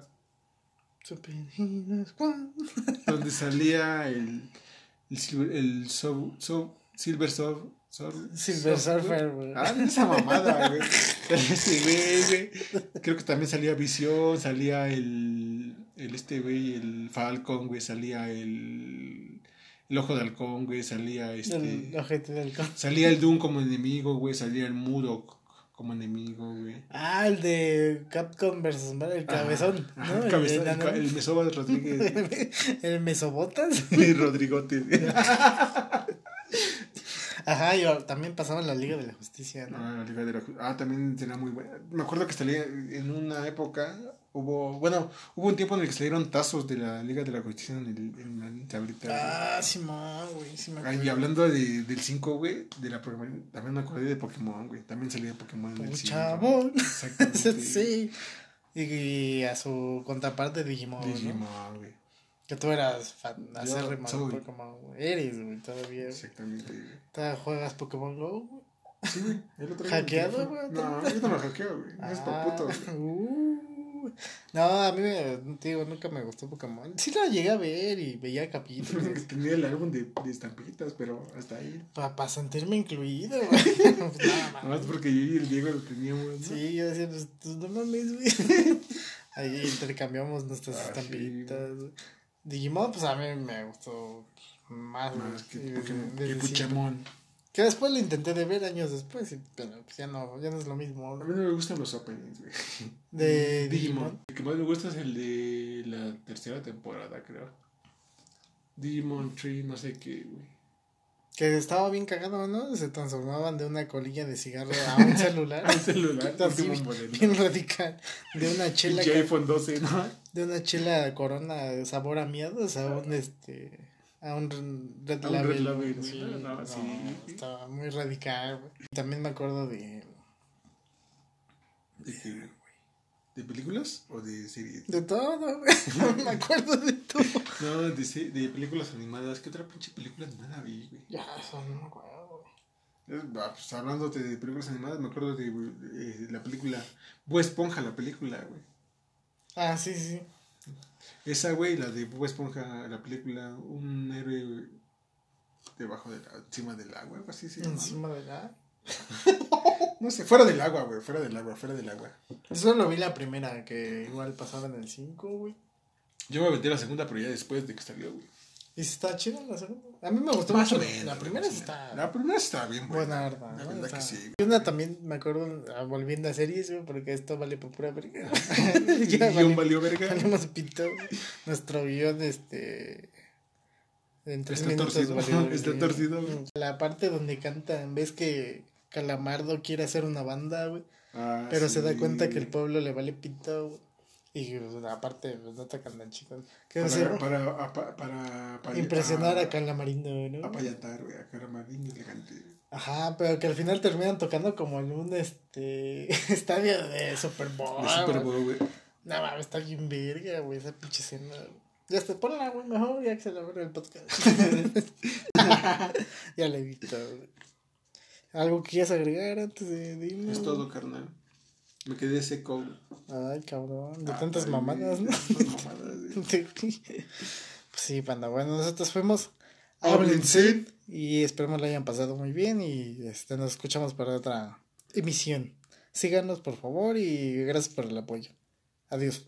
Super Hero Squad. Donde salía el. El, el, so, so, Silver Surf. Silver Surfer, güey. Ah, esa mamada, güey. Ese güey, güey. Creo que también salía Visión, salía el. El este güey, el Falcon, güey, salía el. El ojo de halcón, güey, salía este. El ojete de halcón. Salía el Doom como enemigo, güey, salía el Murok como enemigo, güey. Ah, el de Capcom versus Mario, el cabezón, Ajá, ¿no? el, cabezón, el, el, el Rodríguez. el Mesobotas. el Rodrigote. Ajá, yo también pasaba en la Liga de la Justicia, ¿no? Ah, la Liga de la Justicia. Ah, también era muy buena. Me acuerdo que salía en una época, hubo, bueno, hubo un tiempo en el que salieron tazos de la Liga de la Justicia en, el, en la tableta. Ah, Simón, güey, sí me Ah, y hablando de, del 5, güey, de la también me acordé de Pokémon, güey. También salía Pokémon en el 5. Chabón. Exactamente. sí. Y, a su contraparte Digimon, Digimon, ¿no? güey. Que tú eras fan, acérrimo de. Pokémon, güey. Eres, güey, todavía. Exactamente, güey. ¿Todavía juegas Pokémon Go, güey? Sí, güey. ¿Hackeado, güey? No, yo no lo hackeo, güey. Es pa' puto. güey. uh. No, a mí, me, digo, nunca me gustó Pokémon. Sí la llegué a ver y veía capítulos. Tenía el álbum de, de estampitas, pero hasta ahí. Para sentirme incluido, güey. Pues nada más. Porque yo y el Diego lo teníamos, ¿no? Sí, yo decía, pues, pues, no mames, güey. Ahí intercambiamos nuestras Ah, estampitas. Digimon, pues a mí me gustó más, que Sí, Pokémon. Que después lo intenté de ver años después, y- pero pues ya no, ya no es lo mismo. A mí no me gustan los openings, güey. De Digimon. El que más me gusta es el de la tercera temporada, creo. Digimon Tree, no sé qué, güey. Que estaba bien cagado, ¿no? Se transformaban de una colilla de cigarro a un celular. Un celular, Así, bien radical. De una chela, iPhone 12, ¿no? de una chela corona de sabor a miados a un este a un red A un label. Red Label, güey. sí, no, sí. Estaba muy radical, güey. También me acuerdo de ¿De qué, güey? ¿De películas o de series? de todo, güey. me acuerdo de todo. No, de, de películas animadas. ¿Qué otra pinche película animada vi, güey? Ya, eso no me acuerdo. güey. Ah, Pues hablando de películas animadas, me acuerdo de, eh, la película Bob Esponja, la película, güey. Ah, sí, sí. Esa, güey, la de Bob Esponja, la película, un héroe debajo del encima del agua, algo así se. Encima de la. No sé, fuera del agua, güey, fuera del agua, fuera del agua. Solo vi la primera que igual pasaba en el 5, güey. Yo me aventé la segunda, pero ya después de que salió, güey. Y si está chida la segunda. A mí me gustó Más mucho. la primera sí está. La primera está bien buena. Buena arma, La verdad que sí. Y una también me acuerdo, ah, volviendo a series, güey, porque esto vale por pura verga. Y ya guion vale, valió verga. valemos pito. Nuestro guion, este. En tres Está minutos torcido, valió está torcido, güey. La parte donde cantan, ves que Calamardo quiere hacer una banda, güey. Ah, Pero se da cuenta que el pueblo le vale pito, güey. Y pues, aparte, pues no tocan tan chicos. ¿Qué Para, para, apa- para, para, Impresionar a, a Calamarindo, ¿no? Apayatar, güey, a Caramarín elegante. Ajá, pero que al final terminan tocando como en un este estadio de Super Bowl. De Super. Bowl, güey. No mames, está bien verga, güey, esa pinche escena. Ya está, ponla, güey, mejor ya que se la ve el podcast. ya le he visto, güey. ¿Algo que quieras agregar antes de, irnos? Es todo, carnal. Me quedé seco. Ay, cabrón, de Ah, tantas mamadas, ¿no? mamadas, güey. pues sí, panda. Bueno, nosotros fuimos Háblense. y esperemos la hayan pasado muy bien y este, nos escuchamos para otra emisión. Síganos, por favor, y gracias por el apoyo. Adiós.